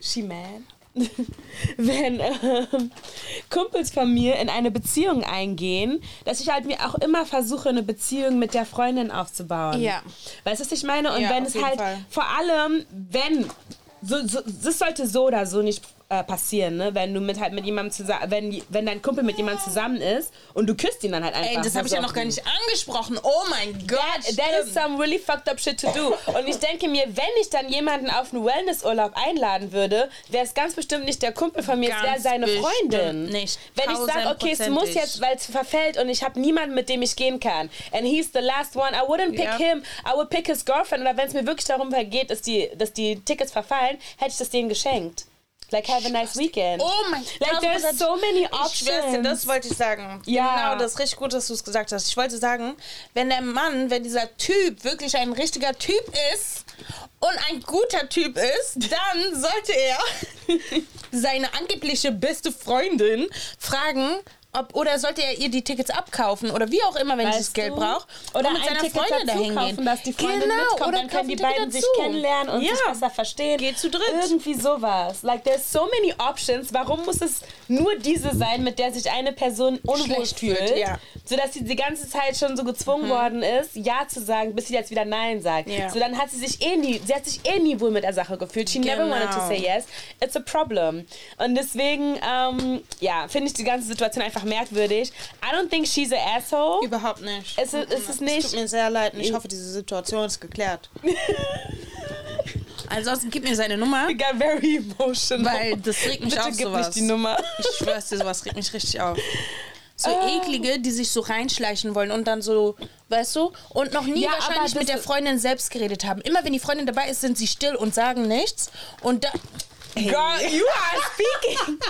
B: She man. *laughs* wenn ähm, Kumpels von mir in eine Beziehung eingehen, dass ich halt mir auch immer versuche, eine Beziehung mit der Freundin aufzubauen.
A: Ja.
B: Weißt du, was ich meine? Und
A: Ja,
B: wenn es halt
A: Fall.
B: vor allem, wenn, so, so, das sollte so oder so nicht äh, passieren, ne? Wenn du mit halt mit jemandem zusammen, wenn, wenn dein Kumpel mit jemandem zusammen ist und du küsst ihn dann halt einfach.
A: Ey, das habe ich ja noch gar nicht angesprochen. Oh mein Gott.
B: That, that is some really fucked up shit to do. Und ich denke mir, wenn ich dann jemanden auf einen Wellnessurlaub einladen würde, wäre es ganz bestimmt nicht der Kumpel von mir, es wäre
A: Ganz
B: seine Freundin.
A: nicht.
B: Wenn ich sage, okay, es muss jetzt, weil es verfällt und ich habe niemanden, mit dem ich gehen kann. And he's the last one. I wouldn't pick
A: Ja.
B: him. I would pick his girlfriend. Oder wenn es mir wirklich darum geht, dass die, dass die Tickets verfallen, hätte ich das denen geschenkt. Like, have a nice weekend.
A: Oh mein
B: Like, there's so many
A: Ich dir,
B: options.
A: das wollte ich sagen.
B: Ja.
A: Genau, das ist richtig gut, dass du es gesagt hast. Ich wollte sagen, wenn der Mann, wenn dieser Typ wirklich ein richtiger Typ ist und ein guter Typ ist, dann sollte er *laughs* seine angebliche beste Freundin fragen, ob, oder sollte er ihr die Tickets abkaufen oder wie auch immer, wenn sie das
B: Weißt
A: Geld braucht.
B: Oder
A: mit
B: ein
A: seiner
B: Ticket
A: Freundin dahin
B: kaufen,
A: gehen.
B: dass die Freundin
A: genau,
B: mitkommt,
A: oder
B: dann können die beiden sich
A: dazu.
B: kennenlernen und
A: ja.
B: sich besser verstehen.
A: Geht zu dritt.
B: Irgendwie sowas. Like, there's so many options. Warum muss es nur diese sein, mit der sich eine Person unwohl fühlt?
A: fühlt, ja.
B: Sodass sie die ganze Zeit schon so gezwungen worden ist, Ja zu sagen, bis sie jetzt wieder Nein sagt.
A: Ja.
B: So, dann hat sie sich eh nie, sie hat sich eh nie wohl mit der Sache gefühlt. She never
A: Genau.
B: wanted to say yes. It's a problem. Und deswegen, ähm, ja, finde ich die ganze Situation einfach merkwürdig. I don't think she's an asshole.
A: Überhaupt nicht.
B: Es ist, es ist
A: Es
B: nicht.
A: tut mir sehr leid und ich hoffe, diese Situation ist geklärt. *laughs* Ansonsten gib mir seine Nummer,
B: I got very emotional.
A: weil das regt mich
B: Bitte
A: auf
B: gib
A: sowas.
B: nicht die Nummer.
A: Ich schwör's dir, sowas regt mich richtig auf. So
B: Ah.
A: eklige, die sich so reinschleichen wollen und dann so, weißt du, und noch nie
B: Ja,
A: wahrscheinlich mit der
B: ist-
A: Freundin selbst geredet haben. Immer wenn die Freundin dabei ist, sind sie still und sagen nichts. Und da.
B: Girl, you are speaking. *laughs*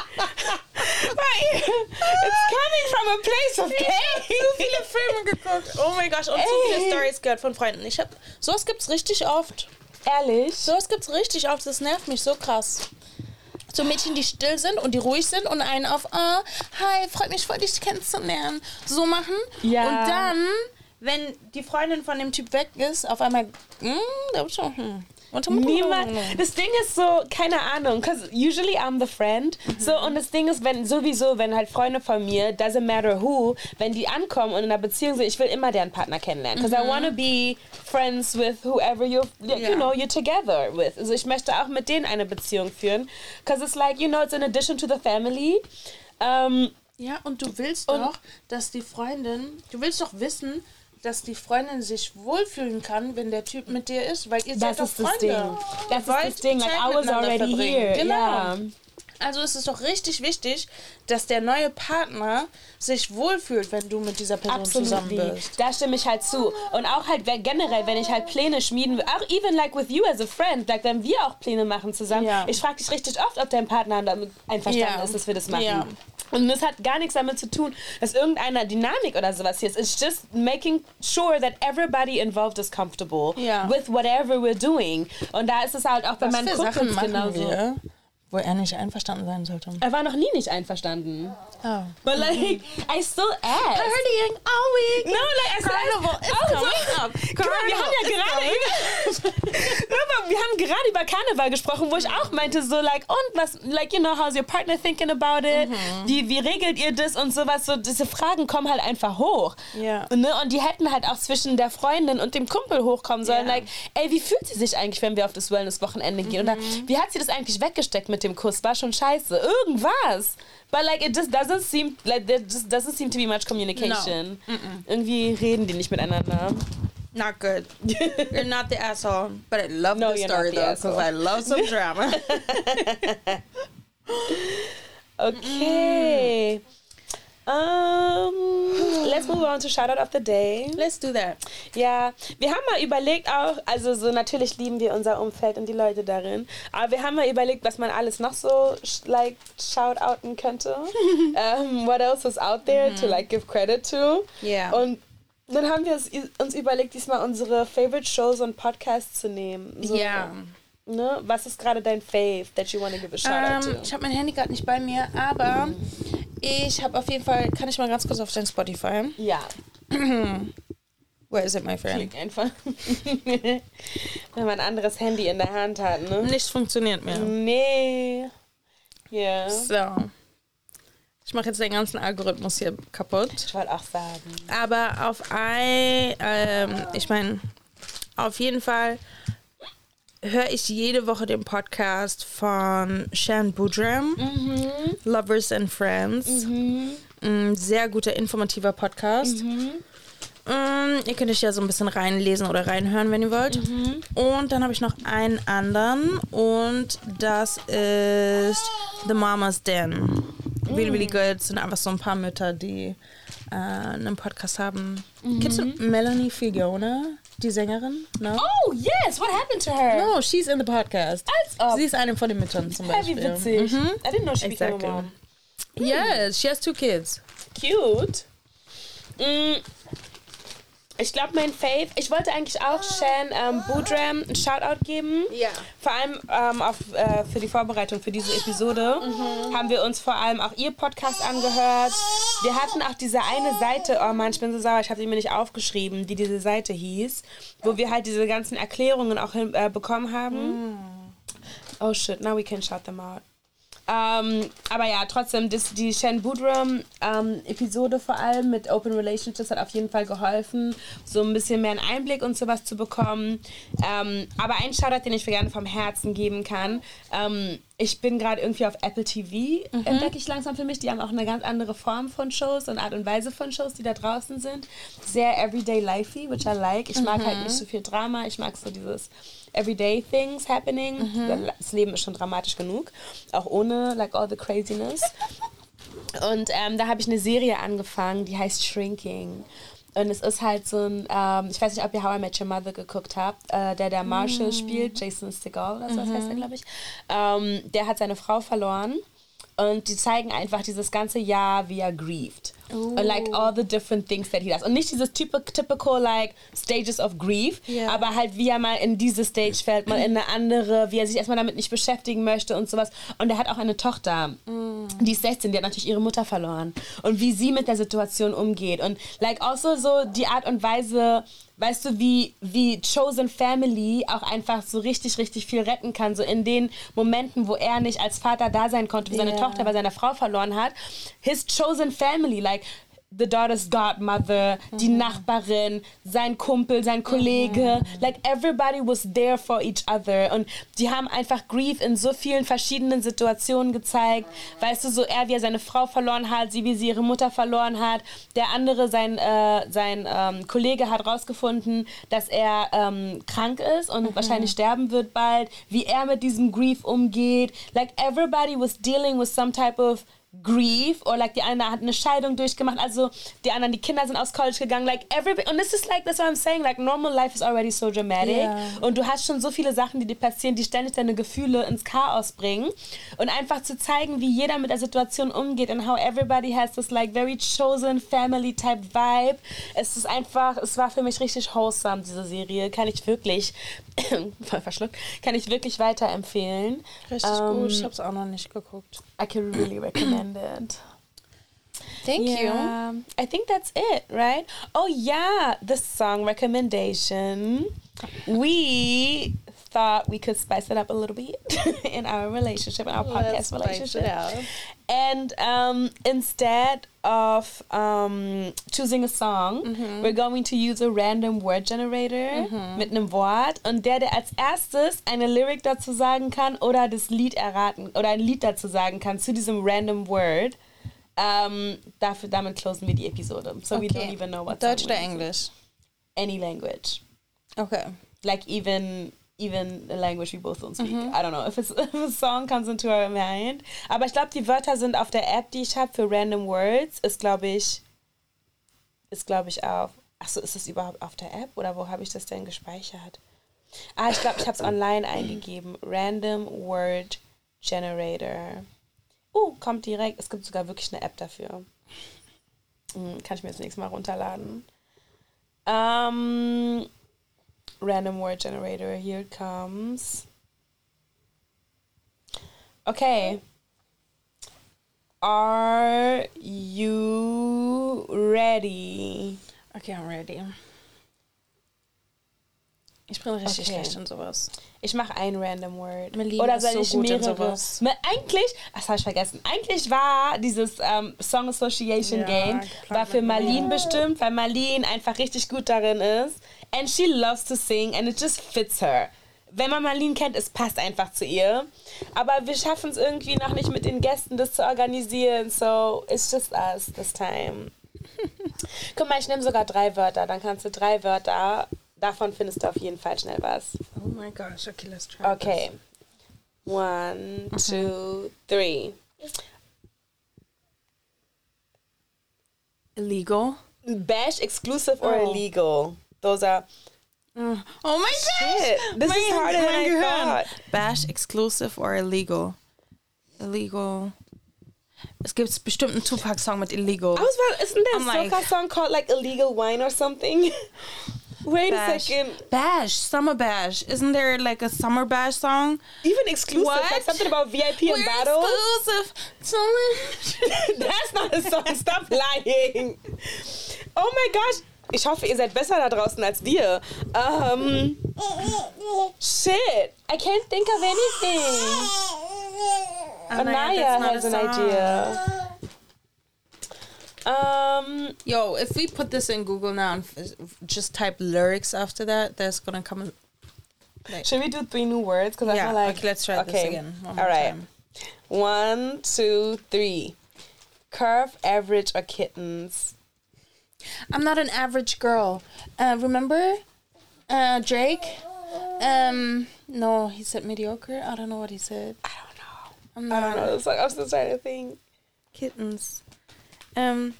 B: It's coming from a place of pain.
A: so viele Filme geguckt. Oh mein Gott, und so viele. Stories gehört von Freunden. Ich hab, sowas gibt's richtig oft.
B: Ehrlich?
A: Sowas gibt's richtig oft. Das nervt mich so krass. So Mädchen, die still sind und die ruhig sind und einen auf, ah, hi, freut mich voll, dich kennenzulernen, so machen.
B: Ja.
A: Und dann, wenn die Freundin von dem Typ weg ist, auf einmal, hm, da ist schon, hm. Und-
B: Niemand. Das Ding ist so, keine Ahnung, because usually I'm the friend. So, und das Ding ist, wenn sowieso, wenn halt Freunde von mir, doesn't matter who, wenn die ankommen und in einer Beziehung sind, ich will immer deren Partner kennenlernen. Because I want to be friends with whoever you, you
A: Ja.
B: know, you're together with. Also ich möchte auch mit denen eine Beziehung führen. Because it's like, you know, it's in addition to the family. Um,
A: Ja, und du willst doch, dass die Freundin, du willst doch wissen, dass die Freundin sich wohlfühlen kann, wenn der Typ mit dir ist, weil ihr
B: das
A: seid doch Freunde.
B: Das ist das Ding. Like, I was already
A: verbringen.
B: here.
A: Genau.
B: Ja.
A: Also ist es doch richtig wichtig, dass der neue Partner sich wohlfühlt, wenn du mit dieser Person zusammen
B: Absolutely.
A: bist.
B: Da stimme ich halt zu. Und auch halt generell, wenn ich halt Pläne schmieden will, auch even like with you as a friend, like wenn wir auch Pläne machen zusammen,
A: Ja.
B: ich frage dich richtig oft, ob dein Partner damit einverstanden
A: Ja.
B: ist, dass wir das machen.
A: Ja.
B: Und das hat gar nichts damit zu tun, dass irgendeiner Dynamik oder sowas hier ist. It's just making sure that everybody involved is comfortable
A: Ja.
B: with whatever we're doing. Und da ist es halt auch bei meinen Kumpels genauso.
A: wir, wo er nicht einverstanden sein sollte?
B: Er war noch nie nicht einverstanden.
A: Oh.
B: But like, I still ask.
A: Partying all week.
B: No, like I
A: Carnival is
B: also,
A: coming up.
B: Wir haben ja gerade über, wir haben gerade über Karneval gesprochen, wo ich auch meinte so like und was like you know how's your partner thinking about it? Wie wie regelt ihr das und sowas so diese Fragen kommen halt einfach hoch.
A: Ja.
B: Ne? Und die hätten halt auch zwischen der Freundin und dem Kumpel hochkommen sollen
A: Ja.
B: like ey, wie fühlt sie sich eigentlich, wenn wir auf das Wellness Wochenende gehen oder wie hat sie das eigentlich weggesteckt mit dem Kuss? War schon scheiße. Irgendwas. But like it just doesn't seem like there just doesn't seem to be much communication. Irgendwie reden die nicht miteinander.
A: Not good. *laughs* You're not the asshole. But I love
B: No,
A: the story
B: the
A: though, because. I love some drama. *laughs*
B: Okay. Um, let's move on to Shoutout of the Day.
A: Let's do that.
B: Ja, wir haben mal überlegt auch, also so natürlich lieben wir unser Umfeld und die Leute darin, aber wir haben mal überlegt, was man alles noch so like shoutouten könnte. um, *laughs* what else is out there to like give credit to?
A: Ja.
B: Und dann haben wir uns überlegt, diesmal unsere Favorite Shows und Podcasts zu nehmen. So,
A: Ja.
B: Ne? Was ist gerade dein Fave that you want to give a shoutout
A: Ähm,
B: to?
A: ich habe mein Handy gerade nicht bei mir, aber ich habe auf jeden Fall, kann ich mal ganz kurz auf dein Spotify?
B: Ja. *clears throat*
A: Where is it, my friend?
B: Klick einfach. *laughs* Wenn man ein anderes Handy in der Hand hat, ne?
A: Nichts funktioniert mehr.
B: Nee. Ja.
A: So. Ich mache jetzt den ganzen Algorithmus hier kaputt.
B: Ich wollte auch sagen.
A: Aber auf ein, ähm, ich meine, auf jeden Fall höre ich jede Woche den Podcast von Shan Boudram, Lovers and Friends. Ein sehr guter, informativer Podcast. Ähm, ihr könnt euch ja so ein bisschen reinlesen oder reinhören, wenn ihr wollt. Und dann habe ich noch einen anderen und das ist The Mama's Den. Really, really good. Es sind einfach so ein paar Mütter, die äh, einen Podcast haben. Kennst du Melanie Fiona, die Sängerin? No?
B: Oh, yes! What happened to her?
A: No, she's in the podcast. Sie ist eine von den Müttern zum
B: Hey, wie
A: Beispiel.
B: witzig. I didn't know she became
A: Exactly.
B: a mom.
A: Yes, she has two kids.
B: Cute. Mm. Ich glaube, mein Fave, ich wollte eigentlich auch Shan ähm, Boudram einen Shoutout geben.
A: Ja.
B: Vor allem ähm, auf, äh, für die Vorbereitung für diese Episode haben wir uns vor allem auch ihr Podcast angehört. Wir hatten auch diese eine Seite, oh Mann, ich bin so sauer, ich habe die mir nicht aufgeschrieben, die diese Seite hieß, wo wir halt diese ganzen Erklärungen auch hin, äh, bekommen haben. Oh shit, now we can shout them out. Ähm, aber ja, trotzdem, das, die Shan Boodram ähm, Episode vor allem mit Open Relationships hat auf jeden Fall geholfen, so ein bisschen mehr einen Einblick und sowas zu bekommen. Ähm, aber ein Shoutout, den ich mir gerne vom Herzen geben kann. Ähm, ich bin gerade irgendwie auf Apple TV, entdecke ich langsam für mich. Die haben auch eine ganz andere Form von Shows und Art und Weise von Shows, die da draußen sind. Sehr everyday lifey, which I like. Ich mag halt nicht so viel Drama. Ich mag so dieses everyday things happening. Das Leben ist schon dramatisch genug. Auch ohne like all the craziness. Und ähm, da habe ich eine Serie angefangen, die heißt Shrinking. Und es ist halt so ein, ähm, ich weiß nicht, ob ihr How I Met Your Mother geguckt habt, äh, der der Marshall spielt, Jason Segal oder so was heißt er, glaube ich. Ähm, der hat seine Frau verloren. Und die zeigen einfach dieses ganze Jahr, wie er grieved. And like all the different things that he does. Und nicht dieses typical, typical like stages of grief,
A: Ja.
B: aber halt wie er mal in diese Stage fällt, mal in eine andere, wie er sich erstmal damit nicht beschäftigen möchte und sowas. Und er hat auch eine Tochter, die ist 16, die hat natürlich ihre Mutter verloren. Und wie sie mit der Situation umgeht. Und like also so die Art und Weise, weißt du, wie, wie Chosen Family auch einfach so richtig, richtig viel retten kann. So in den Momenten, wo er nicht als Vater da sein konnte, wo seine. Tochter bei seiner Frau verloren hat. His Chosen Family, like the daughter's godmother, die Nachbarin, sein Kumpel, sein Kollege, like everybody was there for each other. Und die haben einfach Grief in so vielen verschiedenen Situationen gezeigt. Weißt du, so er wie er seine Frau verloren hat, sie wie sie ihre Mutter verloren hat, der andere sein äh, sein ähm, Kollege hat rausgefunden, dass er ähm, krank ist und wahrscheinlich sterben wird bald, wie er mit diesem Grief umgeht. Like everybody was dealing with some type of grief or like die eine hat eine Scheidung durchgemacht. Also die anderen die Kinder sind aus College gegangen like everybody und this is like that's what I'm saying like normal life is already so dramatic.
A: Ja.
B: und du hast schon so viele Sachen die dir passieren die ständig deine Gefühle ins Chaos bringen. Und einfach zu zeigen wie jeder mit der Situation umgeht and how everybody has this like very chosen family type vibe. Es ist einfach es war für mich richtig wholesome diese Serie. Kann ich wirklich *coughs* voll verschluckt kann ich wirklich weiterempfehlen
A: Richtig
B: Ähm,
A: gut. Ich habe es auch noch nicht geguckt.
B: I can really recommend it.
A: Thank
B: Yeah, I think that's it, right? Oh yeah, the song recommendation. We thought we could spice it up a little bit *laughs* in our relationship, in our podcast relationship. And um, instead of um, choosing a song, we're going to use a random word generator mit einem Wort. Und der, der als erstes eine Lyric dazu sagen kann oder das Lied erraten oder ein Lied dazu sagen kann zu diesem random word, ähm, dafür, damit closen wir die Episode. So we don't even know what
A: Deutsch
B: song
A: oder. Englisch?
B: Any language.
A: Okay.
B: Like even even a language we both don't speak. I don't know *laughs* if, it's, if a song comes into our mind. Aber ich glaube, die Wörter sind auf der App, die ich habe für Random Words, ist glaube ich, ist glaube ich auf. Achso, ist das überhaupt auf der App oder wo habe ich das denn gespeichert? Ah, ich glaube, ich habe es online eingegeben. Random Word Generator. Uh, kommt direkt. Es gibt sogar wirklich eine App dafür. Hm, kann ich mir das nächste Mal runterladen. Um, random word generator. Here it comes. Okay. Are you ready?
A: Okay, I'm ready. Ich bin richtig
B: Okay.
A: schlecht in sowas.
B: Ich mache ein random word.
A: Melina
B: Oder soll
A: so
B: ich
A: in
B: mehrere?
A: sowas.
B: Eigentlich, das habe ich vergessen. Eigentlich war dieses ähm, Song Association
A: Ja,
B: Game war für Marlene bestimmt, weil Marlene einfach richtig gut darin ist. And she loves to sing and it just fits her. wenn man Marlene kennt, es passt einfach zu ihr. Aber wir schaffen es irgendwie noch nicht mit den Gästen, das zu organisieren. So, it's just us this time. *laughs* Guck mal, ich nehme sogar drei Wörter. Dann kannst du drei Wörter. Davon findest du auf jeden Fall schnell was.
A: Oh my gosh, okay, let's try.
B: Okay. One, two, three.
A: Illegal.
B: Bash, exclusive, or
A: Oh.
B: illegal. Those are.
A: Oh my
B: Shit, this is harder than I thought.
A: Bash, exclusive or illegal? Illegal. Es gibt bestimmt einen Tupac-Song mit illegal.
B: I was about, isn't there a
A: I'm like-
B: soca song called like illegal wine or something? *laughs* Wait
A: Bash.
B: a second.
A: Bash, Summer Bash. Isn't there like a Summer Bash song?
B: Even exclusive, like
A: What?
B: something about VIP and
A: We're
B: battles.
A: exclusive. Summer. *laughs*
B: That's not a song. Stop lying. *laughs* Oh my gosh. Ich hoffe, ihr seid besser da draußen als wir. Um, shit. I can't think of anything. Anaya
A: that's
B: has an idea. Um,
A: Yo, if we put this in Google now and f- just type lyrics after that, there's gonna come. A, like,
B: should we do three new words? Because I
A: yeah,
B: feel like
A: okay, let's try this again. One more
B: All right.
A: time.
B: One, two, three. Curve, average, or kittens.
A: I'm not an average girl. Uh, remember, uh, Drake? Um, no, he said mediocre. I don't know what he said.
B: I don't know.
A: I'm
B: I
A: not
B: don't know. It's like I'm still trying to think.
A: kittens. Um,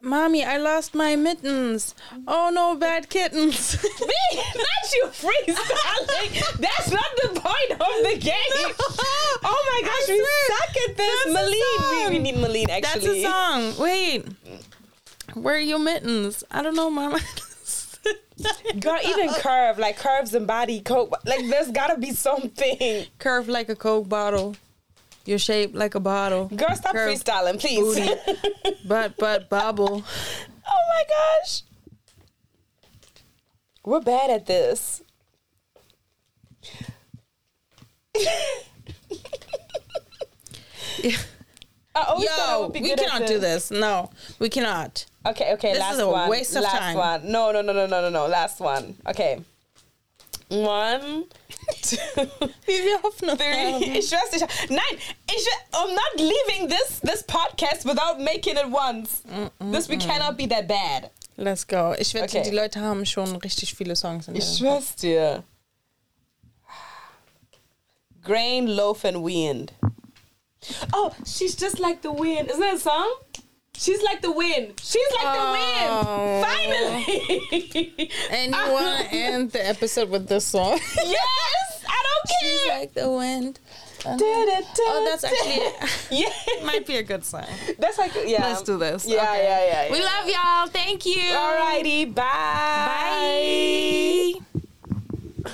A: mommy, I lost my mittens. Oh no, bad kittens. *laughs*
B: Me, not you freestyling. That's not the point of the game. *laughs* Oh my gosh, we
A: swear,
B: suck at this.
A: that's a
B: Malene, we, we need Malene actually.
A: That's a song. Wait, where are your mittens? I don't know, mama. *laughs*
B: Girl, even curve, like curves and body coat, like there's gotta be something.
A: Curve like a Coke bottle. You're shaped like a bottle.
B: Girl, stop
A: Curve,
B: freestyling, please.
A: booty. *laughs* But but bobble.
B: oh my gosh. We're bad at this. *laughs* I always thought I
A: Yo, we cannot do this. No, we cannot.
B: Okay, okay,
A: This
B: last one.
A: waste of
B: last
A: time.
B: one. No, no, no, no, no, no, no. Last one. Okay. One, *laughs* two,
A: Wie wir Hoffnung
B: three.
A: haben.
B: Ich schwör's nicht. Nein, ich, I'm not leaving this this podcast without making it once. This we cannot be that bad.
A: Let's go. Ich wette,
B: Okay.
A: die Leute haben schon richtig viele Songs in
B: Ich schwör's dir. Grain, loaf, and wind. Oh, she's just like the wind. Isn't that a song? She's like the wind. She's like
A: Oh.
B: the wind. Oh. Finally.
A: And you want to end the episode with this song? *laughs*
B: yes, I don't care.
A: She's like the wind. Oh, that's actually
B: yeah. *laughs* *laughs*
A: might be a good song.
B: That's like yeah.
A: Let's do this.
B: Yeah,
A: Okay.
B: yeah, yeah, yeah.
A: We love y'all. Thank you.
B: Alrighty, bye.
A: Bye.